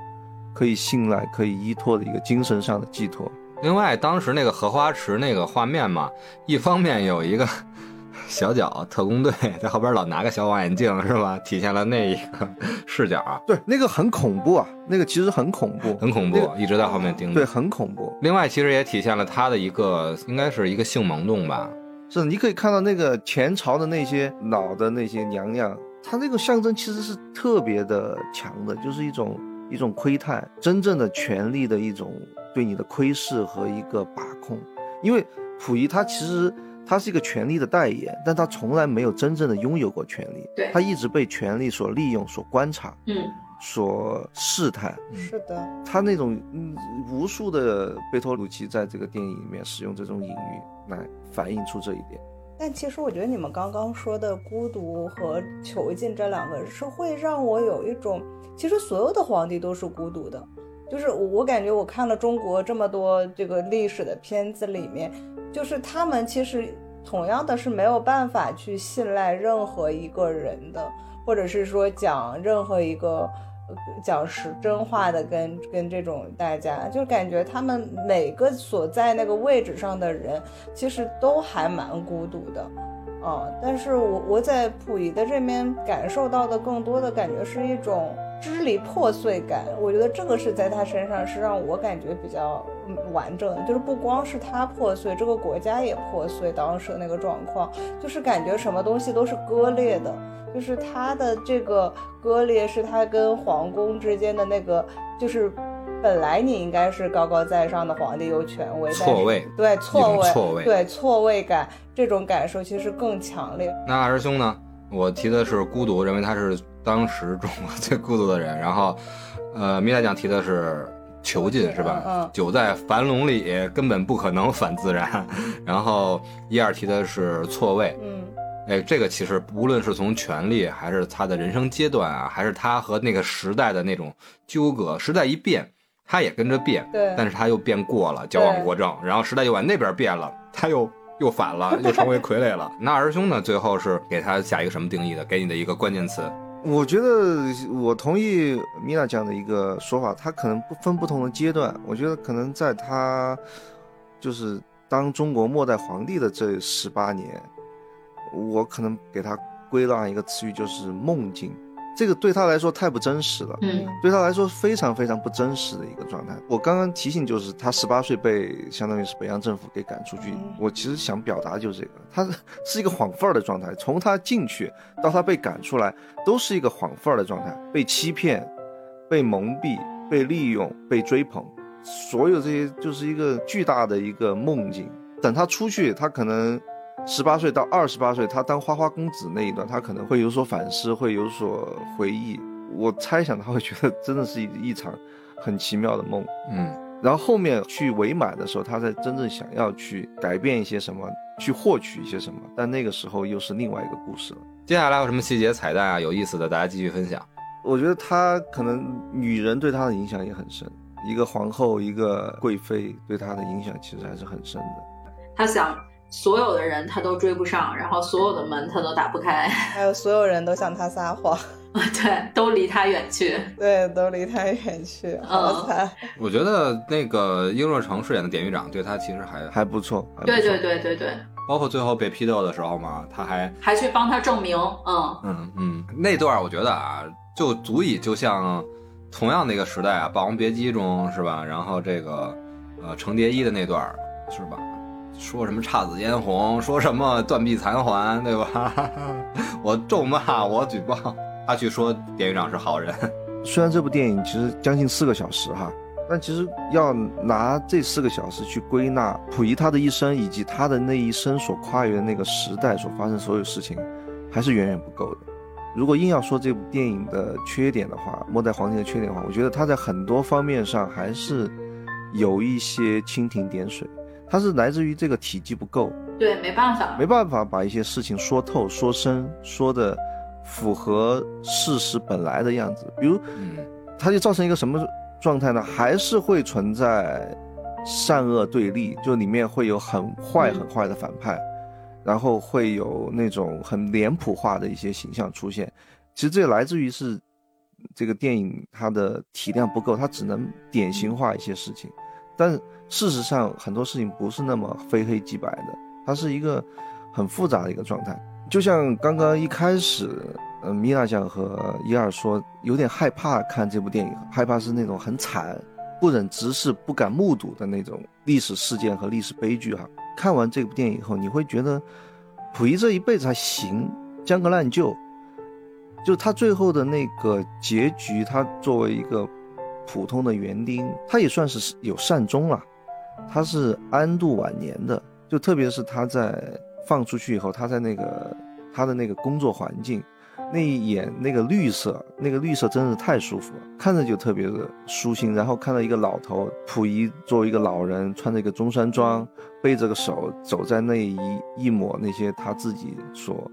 可以信赖、可以依托的一个精神上的寄托。另外，当时那个荷花池那个画面嘛，一方面有一个。小脚特工队 在后边老拿个小望远镜是吧？体现了那一个视角。对，那个很恐怖啊，那个其实很恐怖，很恐怖，一直在后面盯着。对，很恐怖。另外，其实也体现了他的一个，应该是一个性萌动吧。是，你可以看到那个前朝的那些老的那些娘娘，她那个象征其实是特别的强的，就是一种一种窥探真正的权力的一种对你的窥视和一个把控。因为溥仪他其实。他是一个权力的代言，但他从来没有真正的拥有过权力。对，他一直被权力所利用、所观察、嗯，所试探。是的，他那种嗯，无数的贝托鲁奇在这个电影里面使用这种隐喻来反映出这一点。但其实我觉得你们刚刚说的孤独和囚禁这两个是会让我有一种，其实所有的皇帝都是孤独的。就是我感觉我看了中国这么多这个历史的片子里面。就是他们其实同样的是没有办法去信赖任何一个人的，或者是说讲任何一个讲实真话的，跟跟这种大家，就感觉他们每个所在那个位置上的人，其实都还蛮孤独的，啊，但是我我在溥仪的这边感受到的更多的感觉是一种。支离破碎感，我觉得这个是在他身上是让我感觉比较完整的，就是不光是他破碎，这个国家也破碎。当时的那个状况，就是感觉什么东西都是割裂的，就是他的这个割裂是他跟皇宫之间的那个，就是本来你应该是高高在上的皇帝有权威，错位，对错位，错位，对错位感，这种感受其实更强烈。那二师兄呢？我提的是孤独，认为他是。当时中国最孤独的人，然后，呃，米大讲提的是囚禁，是吧？嗯。久在樊笼里，根本不可能反自然。然后一二提的是错位。嗯。哎，这个其实无论是从权力，还是他的人生阶段啊，还是他和那个时代的那种纠葛，时代一变，他也跟着变。对。但是他又变过了，矫枉过正。然后时代又往那边变了，他又又反了，又成为傀儡了。那二师兄呢？最后是给他下一个什么定义的？给你的一个关键词。我觉得我同意米娜讲的一个说法，他可能不分不同的阶段。我觉得可能在他就是当中国末代皇帝的这十八年，我可能给他归纳一个词语，就是梦境。这个对他来说太不真实了，嗯，对他来说非常非常不真实的一个状态。我刚刚提醒就是他十八岁被相当于是北洋政府给赶出去，我其实想表达就是这个，他是一个晃范儿的状态，从他进去到他被赶出来，都是一个晃范儿的状态，被欺骗，被蒙蔽，被利用、被追捧，所有这些就是一个巨大的一个梦境。等他出去，他可能十八岁到二十八岁，他当花花公子那一段，他可能会有所反思，会有所回忆。我猜想他会觉得真的是一一场很奇妙的梦。嗯，然后后面去伪满的时候，他才真正想要去改变一些什么，去获取一些什么。但那个时候又是另外一个故事了。接下来有什么细节彩蛋啊？有意思的，大家继续分享。我觉得他可能女人对他的影响也很深，一个皇后，一个贵妃对他的影响其实还是很深的。他想所有的人他都追不上，然后所有的门他都打不开，还有所有人都向他撒谎，对，都离他远去。对，都离他远去，好惨。我觉得那个殷若成饰演的典狱长对他其实还还不错，不错对对对对对，包括最后被批斗的时候嘛，他还还去帮他证明，嗯，嗯嗯，那段我觉得啊，就足以就像同样的一个时代啊，《霸王别姬》中是吧？然后这个呃程蝶衣的那段是吧？说什么姹紫嫣红，说什么断臂残垣，对吧？我咒骂，我举报，他去说典狱长是好人。虽然这部电影其实将近四个小时哈，但其实要拿这四个小时去归纳溥仪他的一生以及他的那一生所跨越的那个时代所发生所有事情，还是远远不够的。如果硬要说这部电影的缺点的话，《末代皇帝》的缺点的话，我觉得他在很多方面上还是有一些蜻蜓点水，它是来自于这个体积不够，对，没办法，没办法把一些事情说透、说深、说的符合事实本来的样子。比如，嗯它就造成一个什么状态呢？还是会存在善恶对立，就里面会有很坏很坏的反派，然后会有那种很脸谱化的一些形象出现。其实这来自于是这个电影它的体量不够，它只能典型化一些事情。但事实上很多事情不是那么非黑即白的，它是一个很复杂的一个状态。就像刚刚一开始，呃，米娜酱和伊尔说有点害怕看这部电影，害怕是那种很惨、不忍直视、不敢目睹的那种历史事件和历史悲剧哈。看完这部电影以后，你会觉得溥仪这一辈子还行，将个烂就。就他最后的那个结局，他作为一个普通的园丁，他也算是有善终了，他是安度晚年的。就特别是他在放出去以后，他在那个他的那个工作环境，那一眼那个绿色，那个绿色真是太舒服了，看着就特别的舒心。然后看到一个老头，溥仪作为一个老人，穿着一个中山装，背着个手，走在那一一抹那些他自己所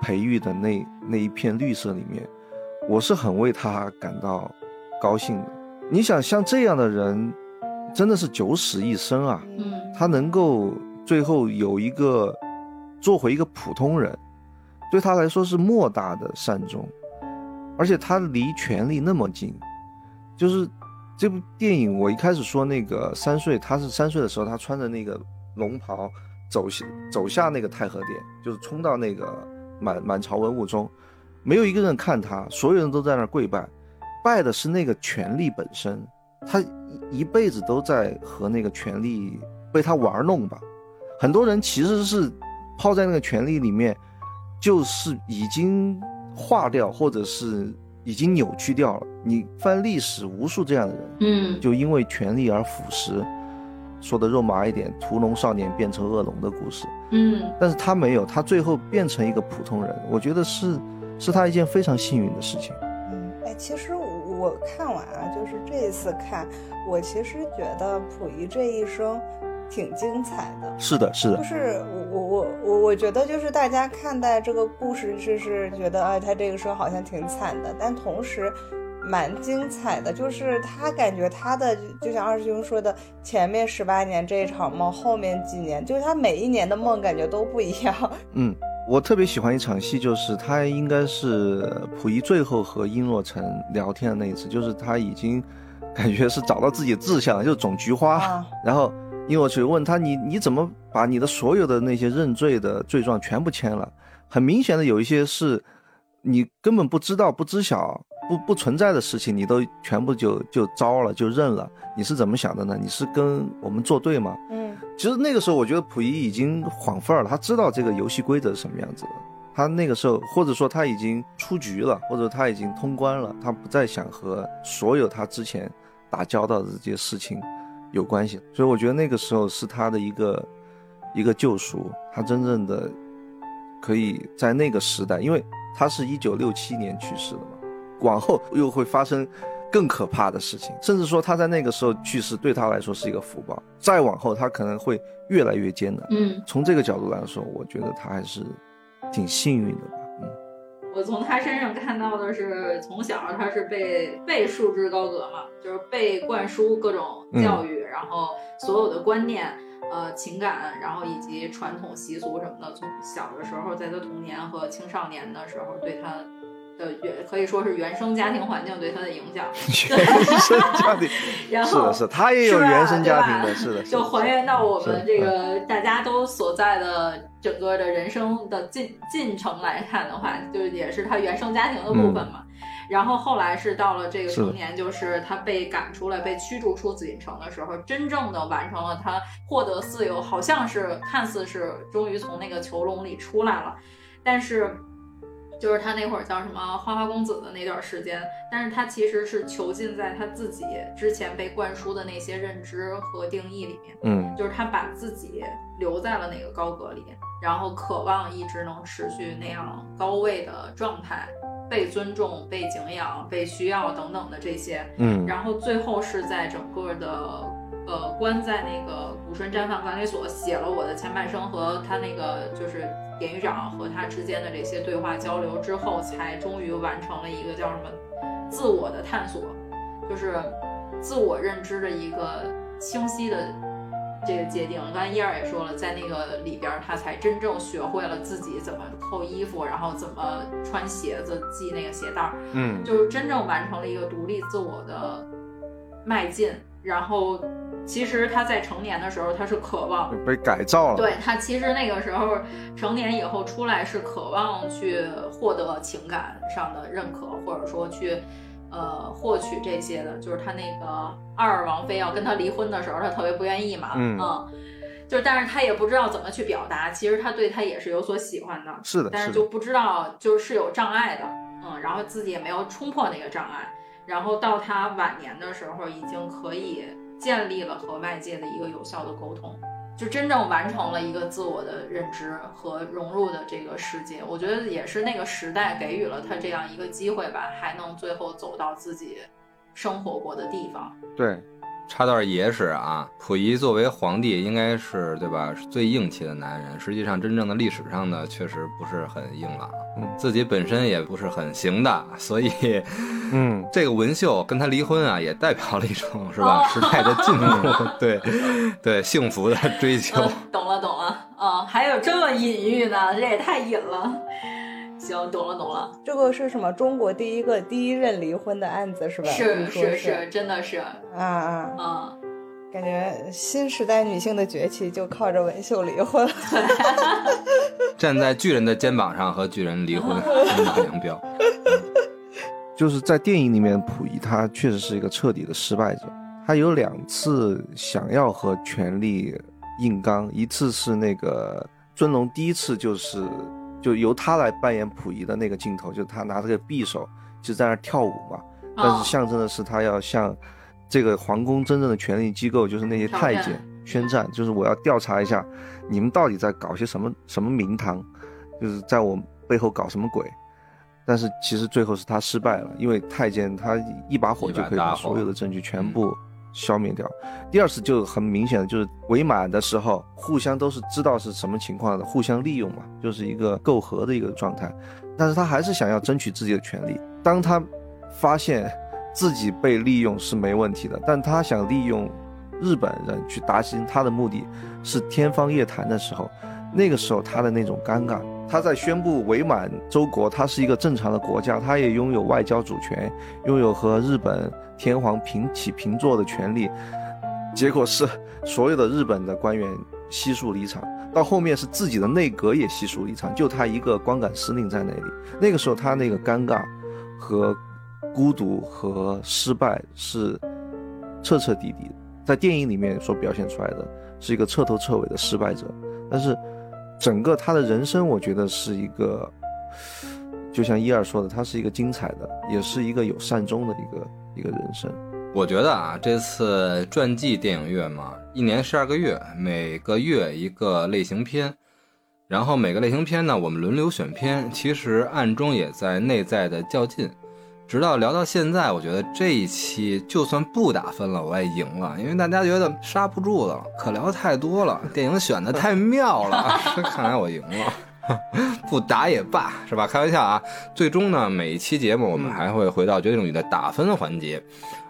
培育的那那一片绿色里面，我是很为他感到高兴的。你想，像这样的人，真的是九死一生啊！嗯，他能够最后有一个做回一个普通人，对他来说是莫大的善终，而且他离权力那么近，就是这部电影我一开始说那个三岁，他是三岁的时候，他穿着那个龙袍走下走下那个太和殿，就是冲到那个满满朝文武中，没有一个人看他，所有人都在那儿跪拜，拜的是那个权力本身，他一一辈子都在和那个权力被他玩弄吧。很多人其实是泡在那个权力里面，就是已经化掉，或者是已经扭曲掉了。你翻历史，无数这样的人，嗯，就因为权力而腐蚀。说的肉麻一点，屠龙少年变成恶龙的故事。嗯，但是他没有，他最后变成一个普通人，我觉得是是他一件非常幸运的事情。嗯，哎，其实我我看完啊，就是这一次看，我其实觉得溥仪这一生挺精彩的。是的，是的就，是我我我我我觉得就是大家看待这个故事，就是觉得啊，他这个时候好像挺惨的，但同时蛮精彩的。就是他感觉他的就像二师兄说的，前面十八年这一场梦，后面几年就是他每一年的梦感觉都不一样。嗯，我特别喜欢一场戏，就是他应该是溥仪最后和殷若晨聊天的那一次，就是他已经感觉是找到自己的志向了，就是种菊花。啊然后殷若晨问他：“你你怎么把你的所有的那些认罪的罪状全部签了？很明显的有一些是你根本不知道、不知晓、不不存在的事情，你都全部就就招了、就认了。你是怎么想的呢？你是跟我们作对吗？”嗯其实那个时候，我觉得溥仪已经晃范儿了，他知道这个游戏规则是什么样子的。他那个时候，或者说他已经出局了，或者他已经通关了，他不再想和所有他之前打交道的这些事情有关系。所以我觉得那个时候是他的一个一个救赎，他真正的可以在那个时代，因为他是一九六七年去世的嘛，往后又会发生更可怕的事情，甚至说他在那个时候去世对他来说是一个福报，再往后他可能会越来越艰难。嗯，从这个角度来说，我觉得他还是。挺幸运的吧，嗯，我从他身上看到的是，从小他是被被束之高阁嘛，就是被灌输各种教育，然后所有的观念、呃情感，然后以及传统习俗什么的，从小的时候，在他童年和青少年的时候，对他。的原可以说是原生家庭环境对他的影响，原生家庭，然后是是，他也有原生家庭的，是的，就还原到我们这个大家都所在的整个的人生的进进程来看的话，就也是他原生家庭的部分嘛。然后后来是到了这个成年，就是他被赶出来、被驱逐出紫禁城的时候，真正的完成了他获得自由，好像是看似是终于从那个囚笼里出来了，但是。就是他那会儿叫什么花花公子的那段时间，但是他其实是囚禁在他自己之前被灌输的那些认知和定义里面，嗯，就是他把自己留在了那个高阁里，然后渴望一直能持续那样高位的状态，被尊重、被敬仰、被需要等等的这些，嗯，然后最后是在整个的呃关在那个古顺战犯管理所写了我的前半生和他那个就是。典狱长和他之间的这些对话交流之后，才终于完成了一个叫什么自我的探索，就是自我认知的一个清晰的这个界定。刚才燕儿也说了，在那个里边，他才真正学会了自己怎么扣衣服，然后怎么穿鞋子、系那个鞋带儿，嗯，就是真正完成了一个独立自我的迈进，然后。其实他在成年的时候，他是渴望被改造了。对他，其实那个时候成年以后出来是渴望去获得情感上的认可，或者说去呃获取这些的。就是他那个二王妃要跟他离婚的时候，他特别不愿意嘛，嗯，就是但是他也不知道怎么去表达。其实他对他也是有所喜欢的，是的，但是就不知道就是有障碍的，嗯，然后自己也没有冲破那个障碍，然后到他晚年的时候已经可以。建立了和外界的一个有效的沟通，就真正完成了一个自我的认知和融入的这个世界。我觉得也是那个时代给予了他这样一个机会吧，还能最后走到自己生活过的地方。对。插段野史啊，溥仪作为皇帝，应该是对吧？是最硬气的男人。实际上，真正的历史上呢，确实不是很硬朗，嗯，自己本身也不是很行的。所以，嗯，这个文秀跟他离婚啊，也代表了一种是吧？时代的进步，对，对，幸福的追求。懂了，懂了，哦，还有这么隐喻呢？这也太隐了。行，懂了懂了，这个是什么？中国第一个第一任离婚的案子是吧？是是是，真的是，啊啊啊！感觉新时代女性的崛起就靠着文秀离婚，站在巨人的肩膀上和巨人离婚，杨彪。就是在电影里面，溥仪他确实是一个彻底的失败者。他有两次想要和权力硬刚，一次是那个尊龙，第一次就是。就由他来扮演溥仪的那个镜头，就是他拿这个匕首就在那跳舞嘛，但是象征的是他要向这个皇宫真正的权力机构，就是那些太监宣战，就是我要调查一下你们到底在搞些什么什么名堂，就是在我背后搞什么鬼。但是其实最后是他失败了，因为太监他一把火就可以把所有的证据全部。消灭掉。第二次就很明显的就是伪满的时候，互相都是知道是什么情况的，互相利用嘛，就是一个媾和的一个状态。但是他还是想要争取自己的权利。当他发现自己被利用是没问题的，但他想利用日本人去达成他的目的，是天方夜谭的时候，那个时候他的那种尴尬。他在宣布伪满洲国，他是一个正常的国家，他也拥有外交主权，拥有和日本天皇平起平坐的权利。结果是所有的日本的官员悉数离场，到后面是自己的内阁也悉数离场，就他一个光杆司令在那里。那个时候他那个尴尬和孤独和失败是彻彻底底在电影里面所表现出来的是一个彻头彻尾的失败者，但是。整个他的人生，我觉得是一个就像一二说的，他是一个精彩的，也是一个有善终的一个一个人生。我觉得啊，这次传记电影月嘛，一年十二个月，每个月一个类型片，然后每个类型片呢，我们轮流选片，其实暗中也在内在的较劲。直到聊到现在，我觉得这一期就算不打分了，我也赢了，因为大家觉得刹不住了，可聊太多了，电影选的太妙了，看来我赢了，不打也罢，是吧？开玩笑啊！最终呢，每一期节目我们还会回到决定语的打分环节。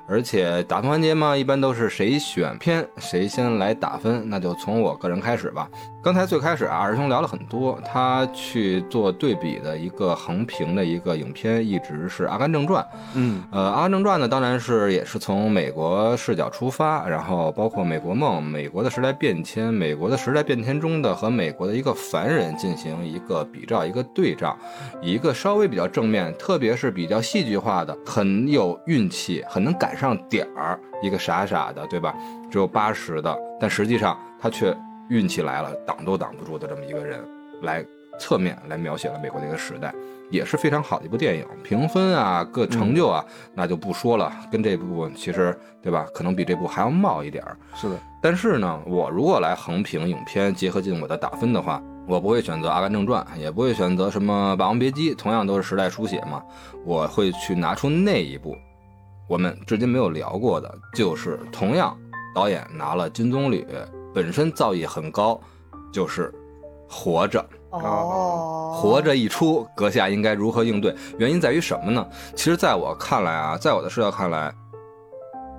而且打分环节嘛，一般都是谁选片谁先来打分，那就从我个人开始吧。刚才最开始啊，二师兄聊了很多，他去做对比的一个横屏的一个影片，一直是《阿甘正传》。嗯，呃，《阿甘正传》呢，当然是也是从美国视角出发，然后包括美国梦、美国的时代变迁、美国的时代变迁中的和美国的一个凡人进行一个比照、一个对照，一个稍微比较正面，特别是比较戏剧化的，很有运气，很能赶上点儿，一个傻傻的，对吧？只有八十的，但实际上他却。运气来了，挡都挡不住的这么一个人，来侧面来描写了美国的一个时代，也是非常好的一部电影。评分啊，各成就啊，那就不说了，跟这部其实对吧，可能比这部还要冒一点儿。是的，但是呢，我如果来横评影片，结合进我的打分的话，我不会选择《阿甘正传》，也不会选择什么《霸王别姬》，同样都是时代书写嘛。我会去拿出那一部，我们至今没有聊过的，就是同样导演拿了金棕榈。本身造诣很高，就是活着哦，活着一出，阁下应该如何应对？原因在于什么呢？其实，在我看来啊，在我的视角看来，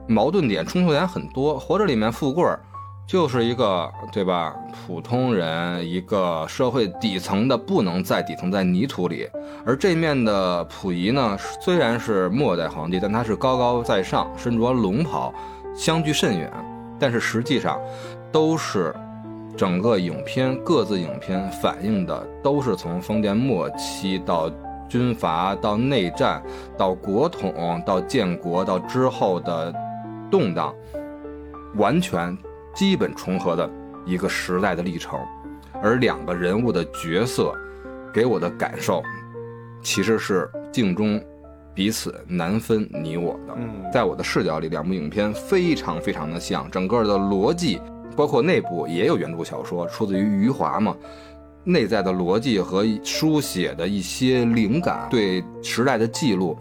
矛盾点、冲突点很多。活着里面，富贵儿就是一个对吧？普通人，一个社会底层的，不能再底层在泥土里。而这面的溥仪呢，虽然是末代皇帝，但他是高高在上，身着龙袍，相距甚远。但是实际上。都是整个影片各自影片反映的，都是从封建末期到军阀到内战到国统到建国到之后的动荡，完全基本重合的一个时代的历程。而两个人物的角色给我的感受，其实是镜中彼此难分你我的。在我的视角里，两部影片非常非常的像，整个的逻辑。包括内部也有原著小说，出自于余华嘛，内在的逻辑和书写的一些灵感，对时代的记录，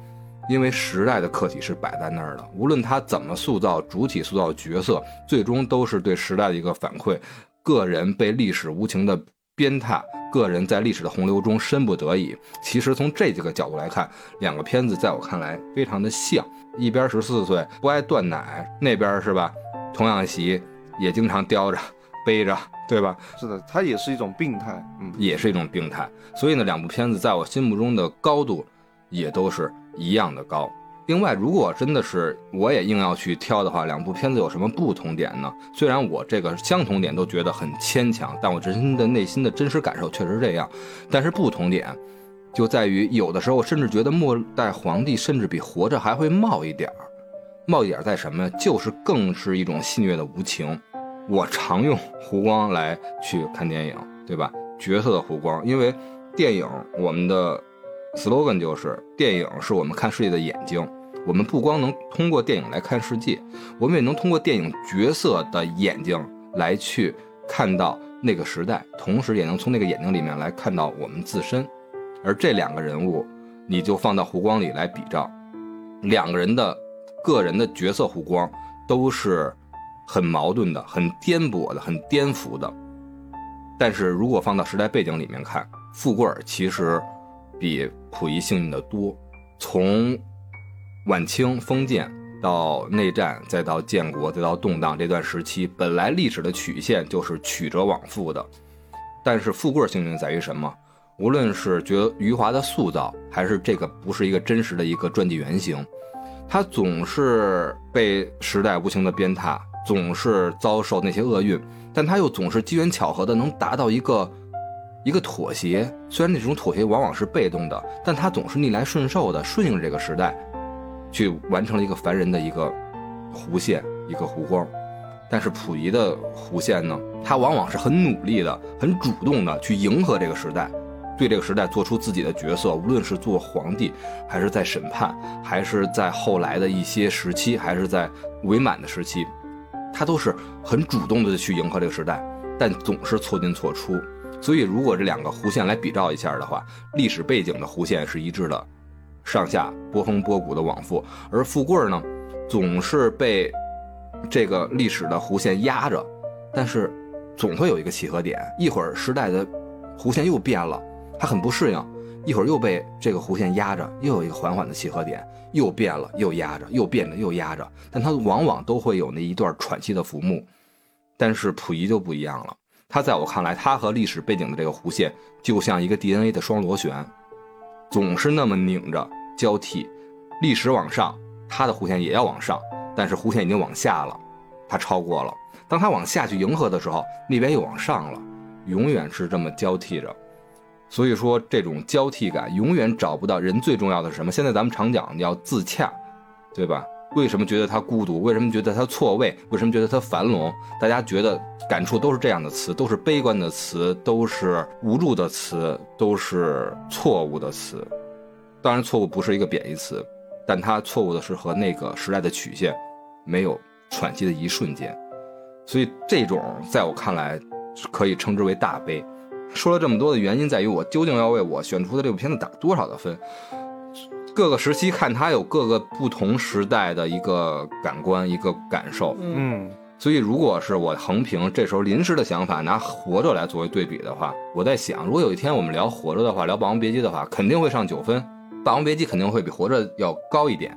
因为时代的客体是摆在那儿的，无论他怎么塑造主体、塑造角色，最终都是对时代的一个反馈。个人被历史无情的鞭挞，个人在历史的洪流中身不得已。其实从这几个角度来看，两个片子在我看来非常的像，一边十四岁不爱断奶，那边是吧？童养媳。也经常叼着、背着，对吧？是的，它也是一种病态，嗯，也是一种病态。所以呢，两部片子在我心目中的高度也都是一样的高。另外，如果真的是我也硬要去挑的话，两部片子有什么不同点呢？虽然我这个相同点都觉得很牵强，但我真心的内心的真实感受确实是这样。但是不同点就在于，有的时候甚至觉得末代皇帝甚至比活着还会冒一点儿。冒点在什么？就是更是一种戏谑的无情。我常用湖光来去看电影，对吧？角色的湖光，因为电影我们的 slogan 就是电影是我们看世界的眼睛。我们不光能通过电影来看世界，我们也能通过电影角色的眼睛来去看到那个时代，同时也能从那个眼睛里面来看到我们自身。而这两个人物，你就放到湖光里来比照，两个人的。个人的角色弧光都是很矛盾的、很颠簸的、很颠覆的。但是如果放到时代背景里面看，富贵儿其实比溥仪幸运的多。从晚清封建到内战，再到建国，再到动荡这段时期，本来历史的曲线就是曲折往复的。但是富贵儿幸运在于什么？无论是觉余华的塑造，还是这个不是一个真实的一个传记原型。他总是被时代无情的鞭挞，总是遭受那些厄运，但他又总是机缘巧合的能达到一个一个妥协。虽然那种妥协往往是被动的，但他总是逆来顺受的顺应这个时代，去完成了一个凡人的一个弧线，一个弧光。但是溥仪的弧线呢，他往往是很努力的、很主动的去迎合这个时代，对这个时代做出自己的角色，无论是做皇帝，还是在审判，还是在后来的一些时期，还是在伪满的时期，他都是很主动的去迎合这个时代，但总是错进错出。所以，如果这两个弧线来比照一下的话，历史背景的弧线是一致的，上下波峰波谷的往复，而富贵儿呢，总是被这个历史的弧线压着，但是总会有一个契合点，一会儿时代的弧线又变了，他很不适应，一会儿又被这个弧线压着，又有一个缓缓的契合点，又变了，又压着，又变了，又压着，但他往往都会有那一段喘息的浮木，但是溥仪就不一样了。他在我看来，他和历史背景的这个弧线就像一个 DNA 的双螺旋，总是那么拧着交替。历史往上，他的弧线也要往上，但是弧线已经往下了，他超过了。当他往下去迎合的时候，那边又往上了，永远是这么交替着。所以说，这种交替感永远找不到。人最重要的是什么？现在咱们常讲要自洽，对吧？为什么觉得他孤独？为什么觉得他错位？为什么觉得他繁荣？大家觉得感触都是这样的词，都是悲观的词，都是无助的词，都是错误的词。当然，错误不是一个贬义词，但它错误的是和那个时代的曲线没有喘息的一瞬间。所以，这种在我看来可以称之为大悲。说了这么多的原因，在于我究竟要为我选出的这部片子打多少的分？各个时期看它有各个不同时代的一个感官一个感受，嗯，所以如果是我横评这时候临时的想法拿《活着》来作为对比的话，我在想，如果有一天我们聊《活着》的话，聊《霸王别姬》的话，肯定会上九分，《霸王别姬》肯定会比《活着》要高一点。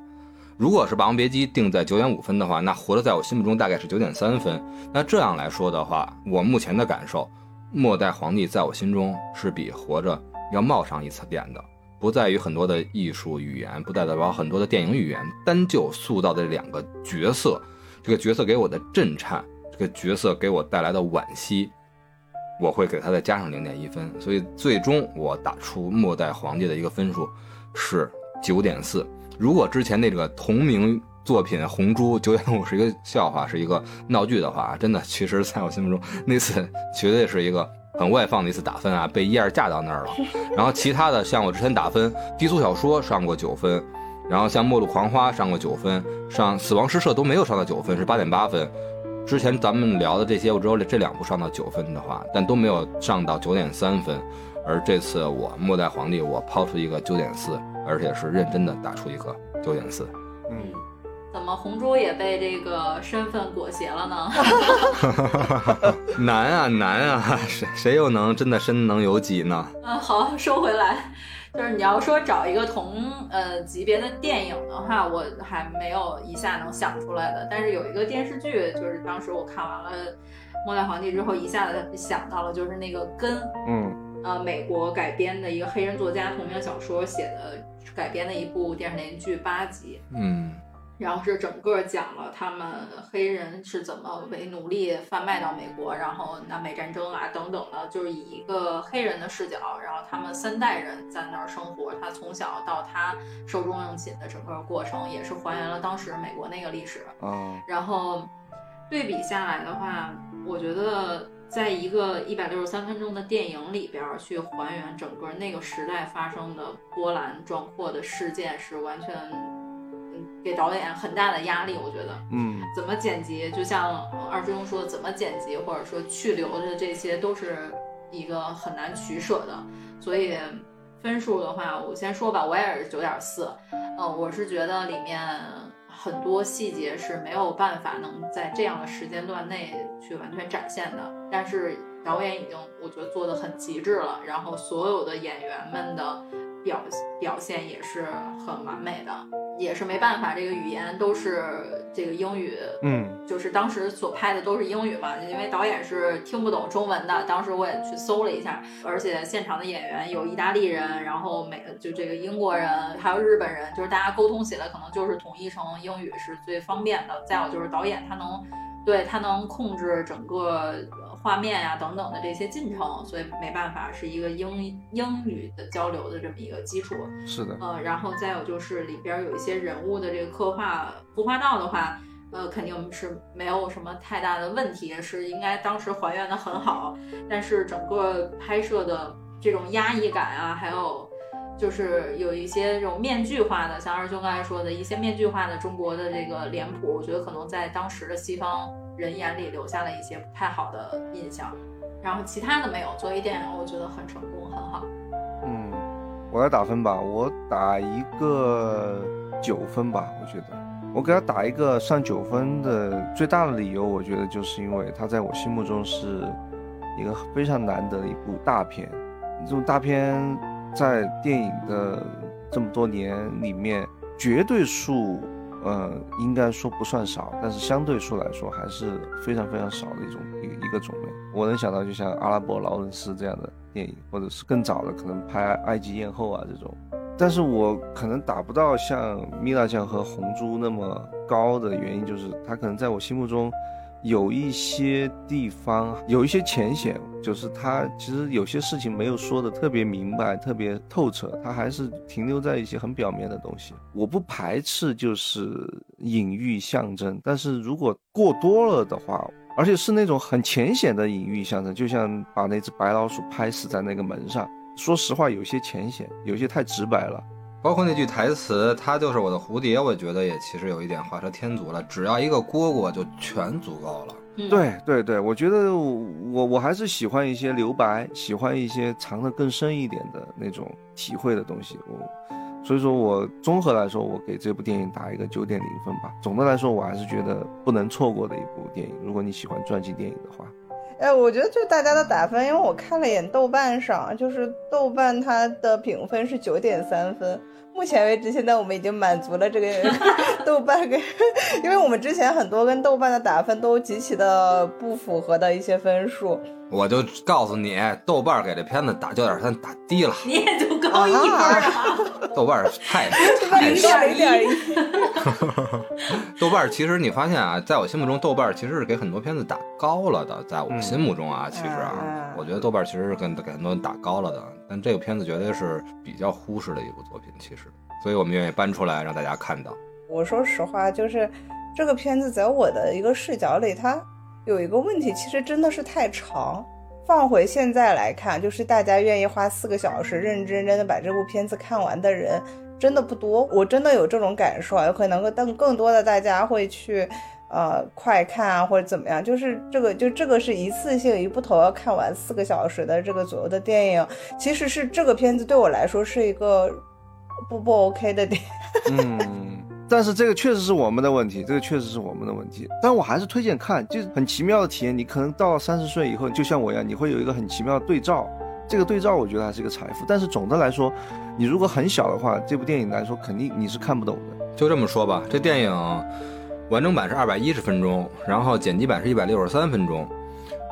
如果是《霸王别姬》定在九点五分的话，那《活着》在我心目中大概是九点三分。那这样来说的话，我目前的感受，《末代皇帝》在我心中是比《活着》要冒上一层点的。不在于很多的艺术语言，不代表很多的电影语言，单就塑造的两个角色，这个角色给我的震颤，这个角色给我带来的惋惜，我会给他再加上零点一分，所以最终我打出末代皇帝的一个分数是九点四。如果之前那个同名作品《红猪》九点五是一个笑话，是一个闹剧的话，真的，其实在我心目中 那次绝对是一个。很外放的一次打分啊，被一二架到那儿了。然后其他的像我之前打分，低俗小说上过九分，然后像末路狂花上过九分，上死亡诗社都没有上到九分，是八点八分。之前咱们聊的这些，我只有这两部上到九分的话，但都没有上到九点三分。而这次我末代皇帝，我抛出一个九点四，而且是认真的打出一个九点四。嗯。怎么红猪也被这个身份裹挟了呢？难 啊难啊，谁谁又能真的身能有己呢？嗯，好，收回来，就是你要说找一个同呃级别的电影的话，我还没有一下能想出来的。但是有一个电视剧，就是当时我看完了《末代皇帝》之后，一下子想到了，就是那个根嗯呃美国改编的一个黑人作家同名小说写的改编的一部电视连续剧八集。嗯。然后是整个讲了他们黑人是怎么为奴隶贩卖到美国，然后南北战争啊等等的，就是以一个黑人的视角，然后他们三代人在那儿生活，他从小到他寿终正寝的整个过程，也是还原了当时美国那个历史。嗯，然后对比下来的话，我觉得在一个一百六十三分钟的电影里边去还原整个那个时代发生的波澜壮阔的事件，是完全。给导演很大的压力，我觉得，嗯，怎么剪辑，就像二师兄说的，怎么剪辑或者说去留的这些，都是一个很难取舍的。所以分数的话，我先说吧，我也是九点四。呃，我是觉得里面很多细节是没有办法能在这样的时间段内去完全展现的，但是导演已经我觉得做的很极致了，然后所有的演员们的表表现也是很完美的。也是没办法，这个语言都是这个英语，嗯，就是当时所拍的都是英语嘛，因为导演是听不懂中文的。当时我也去搜了一下，而且现场的演员有意大利人，然后美就这个英国人，还有日本人，就是大家沟通起来可能就是统一成英语是最方便的。再有就是导演他能，对他能控制整个。画面呀等等的这些进程，所以没办法是一个英英语的交流的这么一个基础。是的，呃，然后再有就是里边有一些人物的这个刻画服化道的话，呃，肯定是没有什么太大的问题，是应该当时还原的很好。但是整个拍摄的这种压抑感啊，还有就是有一些这种面具化的，像二兄刚才说的一些面具化的中国的这个脸谱，我觉得可能在当时的西方人眼里留下了一些不太好的印象。然后其他的没有，作为电影，我觉得很成功，很好。嗯，我来打分吧，我打一个九分吧，我觉得我给他打一个上九分的最大的理由，我觉得就是因为他在我心目中是一个非常难得的一部大片。这种大片在电影的这么多年里面，绝对数，呃，应该说不算少，但是相对数来说还是非常非常少的一种一一个种类。我能想到，就像阿拉伯劳伦斯这样的电影，或者是更早的，可能拍《埃及艳后》啊这种。但是我可能达不到像米娜酱和红猪那么高的原因，就是他可能在我心目中。有一些地方有一些浅显，就是他其实有些事情没有说的特别明白、特别透彻，他还是停留在一些很表面的东西。我不排斥就是隐喻象征，但是如果过多了的话，而且是那种很浅显的隐喻象征，就像把那只白老鼠拍死在那个门上，说实话有些浅显，有些太直白了。包括那句台词，他就是我的蝴蝶，我觉得也其实有一点画蛇添足了。只要一个蝈蝈就全足够了。对对对，我觉得我我还是喜欢一些留白，喜欢一些藏得更深一点的那种体会的东西。我所以说我综合来说，我给这部电影打一个九点零分吧。总的来说，我还是觉得不能错过的一部电影。如果你喜欢传记电影的话。哎，我觉得就大家的打分，因为我看了眼豆瓣上，就是豆瓣它的评分是九点三分。目前为止，现在我们已经满足了这个 豆瓣跟，因为我们之前很多跟豆瓣的打分都极其的不符合的一些分数。我就告诉你，豆瓣给这片子打九点三，打低了。你也就高一分啊？豆瓣太 太少一点。豆瓣其实你发现啊，在我心目中，豆瓣其实是给很多片子打高了的。在我心目中啊，其实啊，我觉得豆瓣其实是跟给很多人打高了的。但这个片子绝对是比较忽视的一部作品，其实，所以我们愿意搬出来让大家看到。我说实话，就是这个片子在我的一个视角里，它。有一个问题，其实真的是太长。放回现在来看，就是大家愿意花四个小时认认真真的把这部片子看完的人，真的不多。我真的有这种感受，有可能更更多的大家会去，呃，快看啊，或者怎么样。就是这个，就这个是一次性一部头要看完四个小时的这个左右的电影，其实是这个片子对我来说是一个不不 OK 的点。嗯。但是这个确实是我们的问题，这个确实是我们的问题。但我还是推荐看，就是很奇妙的体验。你可能到了三十岁以后，就像我一样，你会有一个很奇妙的对照。这个对照，我觉得还是一个财富。但是总的来说，你如果很小的话，这部电影来说，肯定你是看不懂的。就这么说吧，这电影完整版是二百一十分钟，然后剪辑版是一百六十三分钟。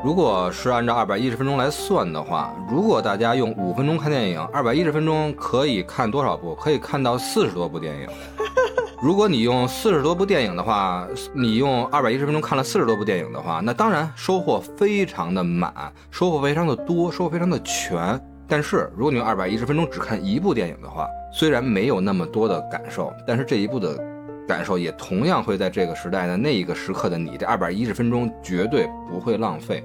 如果是按照二百一十分钟来算的话，如果大家用五分钟看电影，二百一十分钟可以看多少部？可以看到四十多部电影。如果你用四十多部电影的话，你用二百一十分钟看了四十多部电影的话，那当然收获非常的满，收获非常的多，收获非常的全。但是如果你用二百一十分钟只看一部电影的话，虽然没有那么多的感受，但是这一部的感受也同样会在这个时代的那一个时刻的你，这二百一十分钟绝对不会浪费，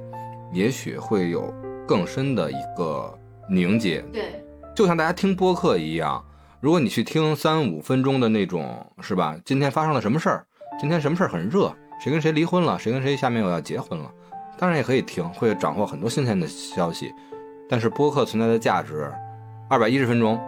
也许会有更深的一个凝结。对，就像大家听播客一样。如果你去听三五分钟的那种，是吧？今天发生了什么事儿？今天什么事儿很热？谁跟谁离婚了？谁跟谁下面又要结婚了？当然也可以听，会掌握很多新鲜的消息。但是播客存在的价值，二百一十分钟，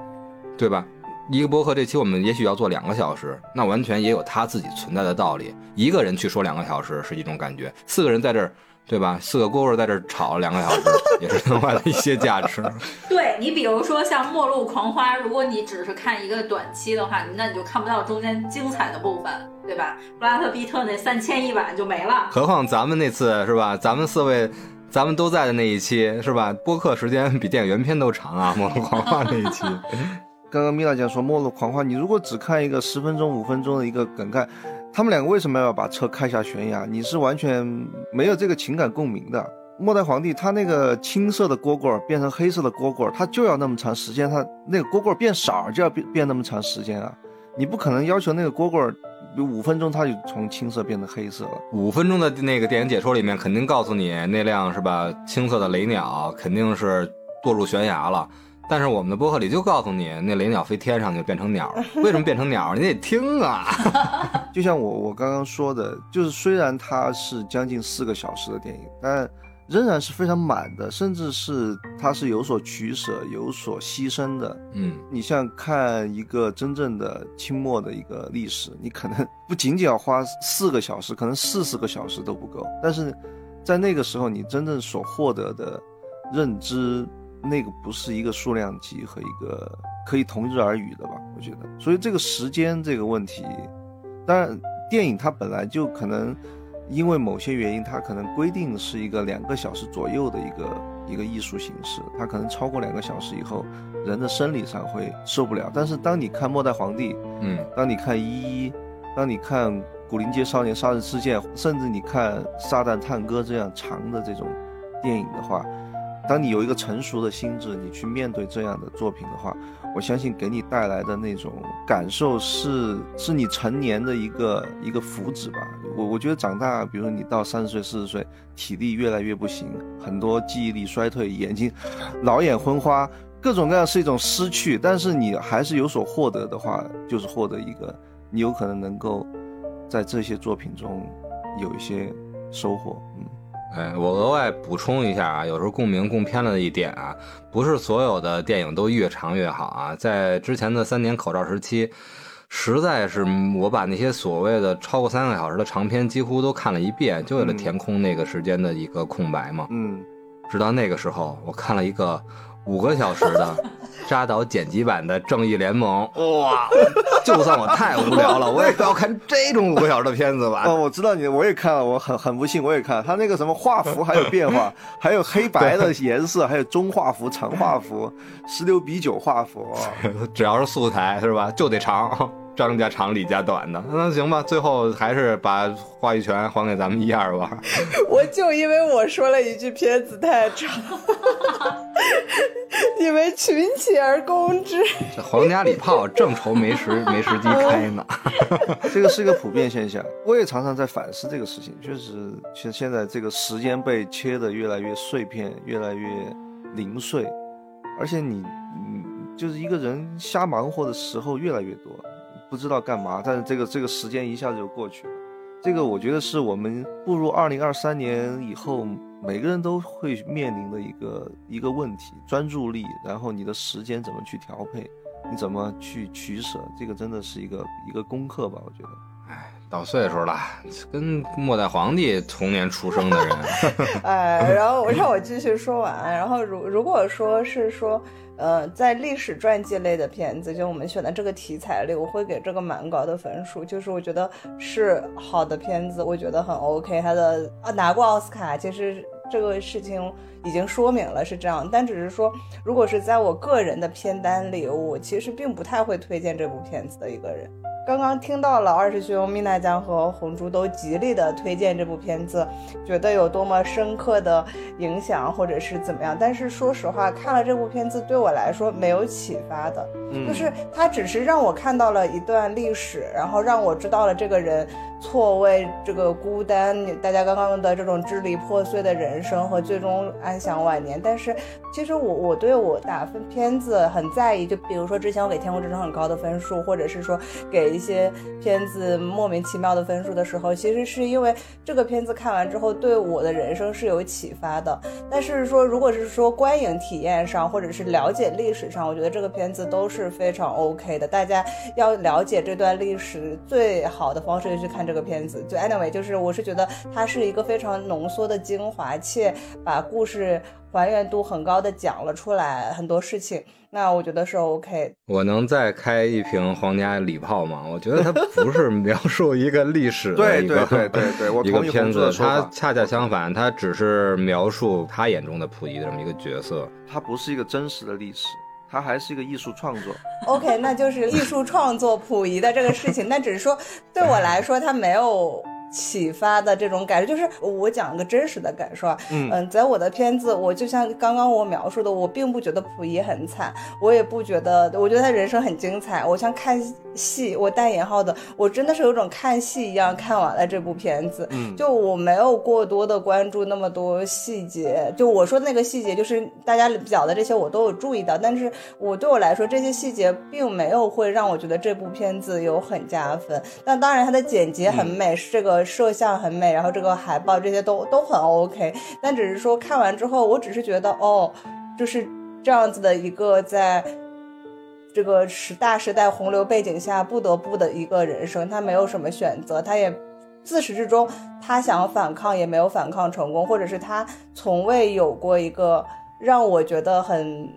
对吧？一个播客这期我们也许要做两个小时，那完全也有它自己存在的道理。一个人去说两个小时是一种感觉，四个人在这儿。对吧？四个蝈蝈在这吵了两个小时，也是另外的一些价值。对你，比如说像《末路狂花》，如果你只是看一个短期的话，那你就看不到中间精彩的部分，对吧？布拉特·皮特那三千一晚就没了。何况咱们那次是吧？咱们四位，咱们都在的那一期是吧？播客时间比电影原片都长啊，《末路狂花》那一期。刚刚米娜讲说《末路狂花》，你如果只看一个十分钟、五分钟的一个梗概。他们两个为什么要把车开下悬崖？你是完全没有这个情感共鸣的。末代皇帝他那个青色的蝈蝈变成黑色的蝈蝈，他就要那么长时间，他那个蝈蝈变色就要变变那么长时间啊！你不可能要求那个蝈蝈五分钟它就从青色变成黑色了。五分钟的那个电影解说里面肯定告诉你，那辆是吧青色的雷鸟肯定是堕入悬崖了。但是我们的播客里就告诉你，那雷鸟飞天上就变成鸟，为什么变成鸟？你得听啊！就像我我刚刚说的，就是虽然它是将近四个小时的电影，但仍然是非常满的，甚至是它是有所取舍、有所牺牲的。嗯，你像看一个真正的清末的一个历史，你可能不仅仅要花四个小时，可能四十个小时都不够。但是在那个时候，你真正所获得的认知。那个不是一个数量级和一个可以同日而语的吧？我觉得，所以这个时间这个问题，当然电影它本来就可能因为某些原因，它可能规定是一个两个小时左右的一个一个艺术形式，它可能超过两个小时以后，人的生理上会受不了。但是当你看《末代皇帝》，嗯，当你看《一一》，当你看《古灵街少年杀人事件》，甚至你看《撒旦探戈》这样长的这种电影的话。当你有一个成熟的心智，你去面对这样的作品的话，我相信给你带来的那种感受是，是你成年的一个一个福祉吧。我我觉得长大，比如说你到三十岁、四十岁，体力越来越不行，很多记忆力衰退，眼睛老眼昏花，各种各样是一种失去。但是你还是有所获得的话，就是获得一个你有可能能够在这些作品中有一些收获，嗯。哎，我额外补充一下啊，有时候共鸣共偏了的一点啊，不是所有的电影都越长越好啊。在之前的三年口罩时期，实在是我把那些所谓的超过三个小时的长片几乎都看了一遍，就为了填空那个时间的一个空白嘛。嗯，直到那个时候，我看了一个。五个小时的扎导剪辑版的《正义联盟》，哇！就算我太无聊了，我也不要看这种五个小时的片子吧。哦，我知道你，我也看了，我很很不幸，我也看他那个什么画幅还有变化，还有黑白的颜色，还有中画幅、长画幅、十六比九画幅，只要是素材是吧，就得长。张家长李家短的，那行吧，最后还是把话语权还给咱们一二吧。我就因为我说了一句片子太长，你们群起而攻之。这皇家礼炮正愁没时没时机开呢。这个是一个普遍现象，我也常常在反思这个事情。确实，现现在这个时间被切的越来越碎片，越来越零碎，而且你，嗯，就是一个人瞎忙活的时候越来越多。不知道干嘛，但是这个这个时间一下子就过去了。这个我觉得是我们步入二零二三年以后，每个人都会面临的一个一个问题：专注力，然后你的时间怎么去调配，你怎么去取舍，这个真的是一个一个功课吧？我觉得。到岁数了，跟末代皇帝同年出生的人。哎，然后让我继续说完。然后如如果说是说。呃，在历史传记类的片子，就我们选的这个题材里，我会给这个蛮高的分数。就是我觉得是好的片子，我觉得很 OK。他的啊拿过奥斯卡，其实这个事情已经说明了是这样。但只是说，如果是在我个人的片单里，我其实并不太会推荐这部片子的一个人。刚刚听到了二师兄、蜜娜江和红珠都极力的推荐这部片子，觉得有多么深刻的影响，或者是怎么样。但是说实话，看了这部片子对我来说没有启发的，就是它只是让我看到了一段历史，然后让我知道了这个人。错位，这个孤单，大家刚刚的这种支离破碎的人生和最终安享晚年。但是，其实我我对我打分片子很在意，就比如说之前我给《天空之城》很高的分数，或者是说给一些片子莫名其妙的分数的时候，其实是因为这个片子看完之后对我的人生是有启发的。但是说，如果是说观影体验上，或者是了解历史上，我觉得这个片子都是非常 OK 的。大家要了解这段历史最好的方式，就去看这。这个片子就 anyway，就是我是觉得它是一个非常浓缩的精华，且把故事还原度很高的讲了出来很多事情，那我觉得是 OK。我能再开一瓶皇家礼炮吗？我觉得它不是描述一个历史的 一个对对对对，一个片子，它恰恰相反，它只是描述他眼中的溥仪的这么一个角色，它不是一个真实的历史。他还是一个艺术创作，OK，那就是艺术创作 溥仪的这个事情。那只是说，对我来说，他没有启发的这种感受，就是我讲个真实的感受啊，嗯在我的片子，我就像刚刚我描述的，我并不觉得溥仪很惨，我也不觉得，我觉得他人生很精彩。我像看戏，我带引号的，我真的是有种看戏一样看完了这部片子。嗯就我没有过多的关注那么多细节，就我说那个细节，就是大家讲的这些我都有注意到，但是我对我来说这些细节并没有会让我觉得这部片子有很加分。但当然它的剪辑很美，是这个摄像很美，然后这个海报这些都都很 OK，但只是说看完之后，我只是觉得哦，就是这样子的一个在。这个时大时代洪流背景下不得不的一个人生，他没有什么选择，他也自始至终他想反抗也没有反抗成功，或者是他从未有过一个让我觉得很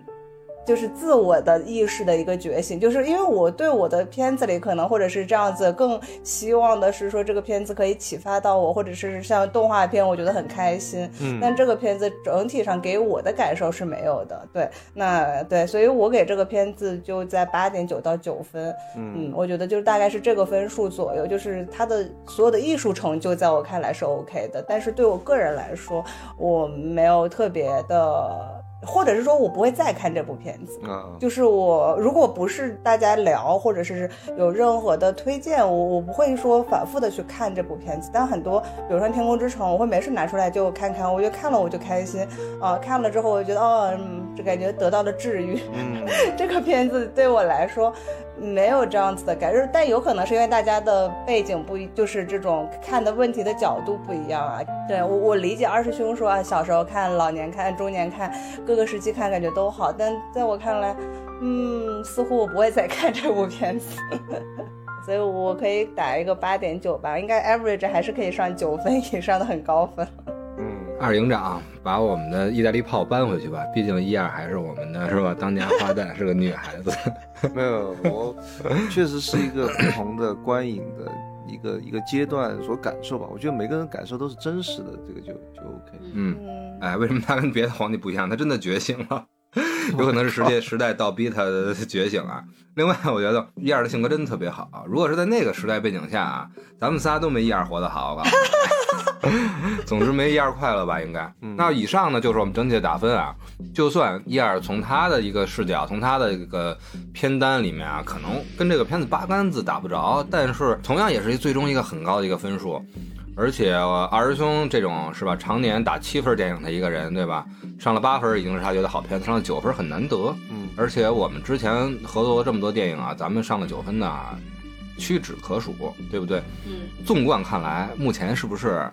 就是自我的意识的一个觉醒，就是因为我对我的片子里可能或者是这样子，更希望的是说这个片子可以启发到我，或者是像动画片，我觉得很开心。嗯但这个片子整体上给我的感受是没有的。对，那对，所以我给这个片子就在八点九到九分。嗯，我觉得就是大概是这个分数左右，就是它的所有的艺术成就在我看来是 OK 的，但是对我个人来说，我没有特别的。或者是说我不会再看这部片子，啊，就是我如果不是大家聊，或者是有任何的推荐，我我不会说反复的去看这部片子。但很多，比如说《天空之城》，我会没事拿出来就看看，我觉得看了我就开心啊、看了之后我就觉得哦，嗯，这感觉得到了治愈。嗯 这个片子对我来说没有这样子的感受，但有可能是因为大家的背景不一，就是这种看的问题的角度不一样啊。对我我理解二师兄说啊，小时候看、老年看、中年看，各个时期看感觉都好，但在我看来，嗯，似乎我不会再看这部片子。所以我可以打一个八点九吧，应该 average 还是可以上九分以上的很高分。嗯，二营长把我们的意大利炮搬回去吧，毕竟一二还是我们的是吧？当家花旦是个女孩子。没有，我确实是一个不同的观影的一个一个阶段所感受吧。我觉得每个人感受都是真实的，这个就就 OK。嗯，嗯，哎，为什么他跟别的皇帝不一样？他真的觉醒了，有可能是时代时代倒逼他的觉醒啊。另外，我觉得一二的性格真的特别好。如果是在那个时代背景下啊，咱们仨都没一二活得好。我告诉你，总之没一二快乐吧？应该。那以上呢，就是我们整体的打分啊。就算一二从他的一个视角，从他的一个片单里面啊，可能跟这个片子八竿子打不着，但是同样也是最终一个很高的一个分数。而且呃二师兄这种是吧，常年打七分电影的一个人，对吧？上了八分已经是他觉得好片子，上了九分很难得。嗯，而且我们之前合作过这么多电影啊，咱们上了九分的啊屈指可数，对不对？嗯，纵观看来，目前是不是《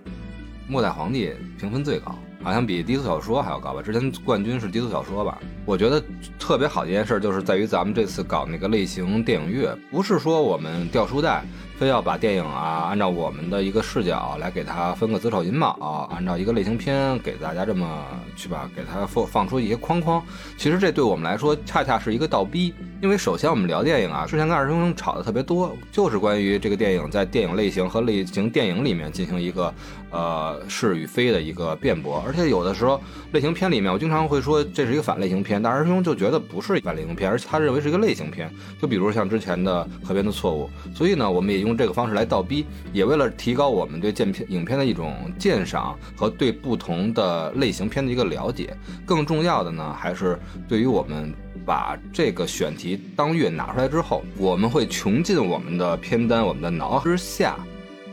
末代皇帝》评分最高？好像比低俗小说还要高吧？之前冠军是低俗小说吧？我觉得特别好的一件事就是在于咱们这次搞那个类型电影月，不是说我们掉书袋，非要把电影啊按照我们的一个视角来给它分个子丑寅卯，按照一个类型片给大家这么去吧，给它放放出一些框框。其实这对我们来说恰恰是一个倒逼，因为首先我们聊电影啊，之前跟二师兄吵的特别多，就是关于这个电影在电影类型和类型电影里面进行一个呃是与非的一个辩驳，而且有的时候类型片里面，我经常会说这是一个反类型片，但二师兄就觉得不是反类型片，而且他认为是一个类型片。就比如像之前的《河边的错误》，所以呢，我们也用这个方式来倒逼，也为了提高我们对鉴片影片的一种鉴赏和对不同的类型片的一个了解。更重要的呢，还是对于我们把这个选题当月拿出来之后，我们会穷尽我们的片单，我们的脑之下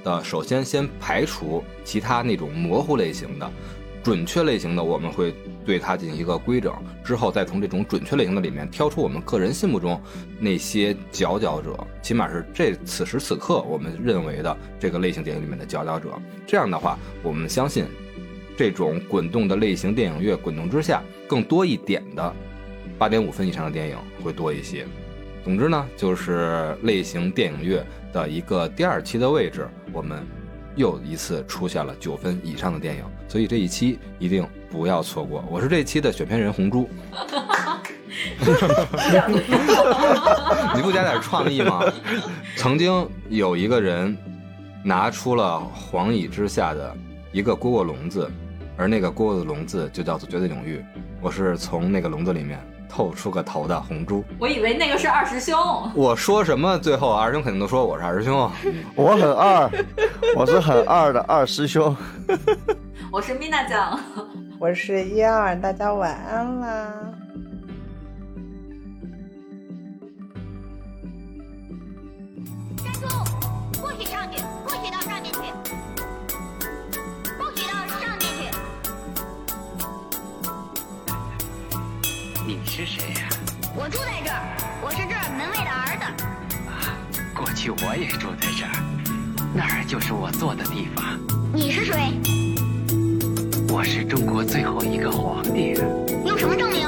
的，首先先排除其他那种模糊类型的。准确类型的，我们会对它进行一个规整，之后再从这种准确类型的里面挑出我们个人心目中那些佼佼者，起码是这此时此刻我们认为的这个类型电影里面的佼佼者。这样的话，我们相信这种滚动的类型电影月滚动之下，更多一点的八点五分以上的电影会多一些。总之呢，就是类型电影月的一个第二期的位置，我们又一次出现了九分以上的电影，所以这一期一定不要错过。我是这期的选片人红珠，你不加点创意吗？曾经有一个人拿出了黄蚁之下的一个蝈蝈笼子，而那个蝈蝈的笼子就叫做绝对领域。我是从那个笼子里面透出个头的红珠。我以为那个是二师兄。我说什么，最后二师兄肯定都说我是二师兄。我很二，我是很二的二师兄。我是米娜酱，我是一二，大家晚安啦。是谁呀、我住在这儿，我是这儿门卫的儿子。啊？过去我也住在这儿，那儿就是我坐的地方。你是谁？我是中国最后一个皇帝。用什么证明？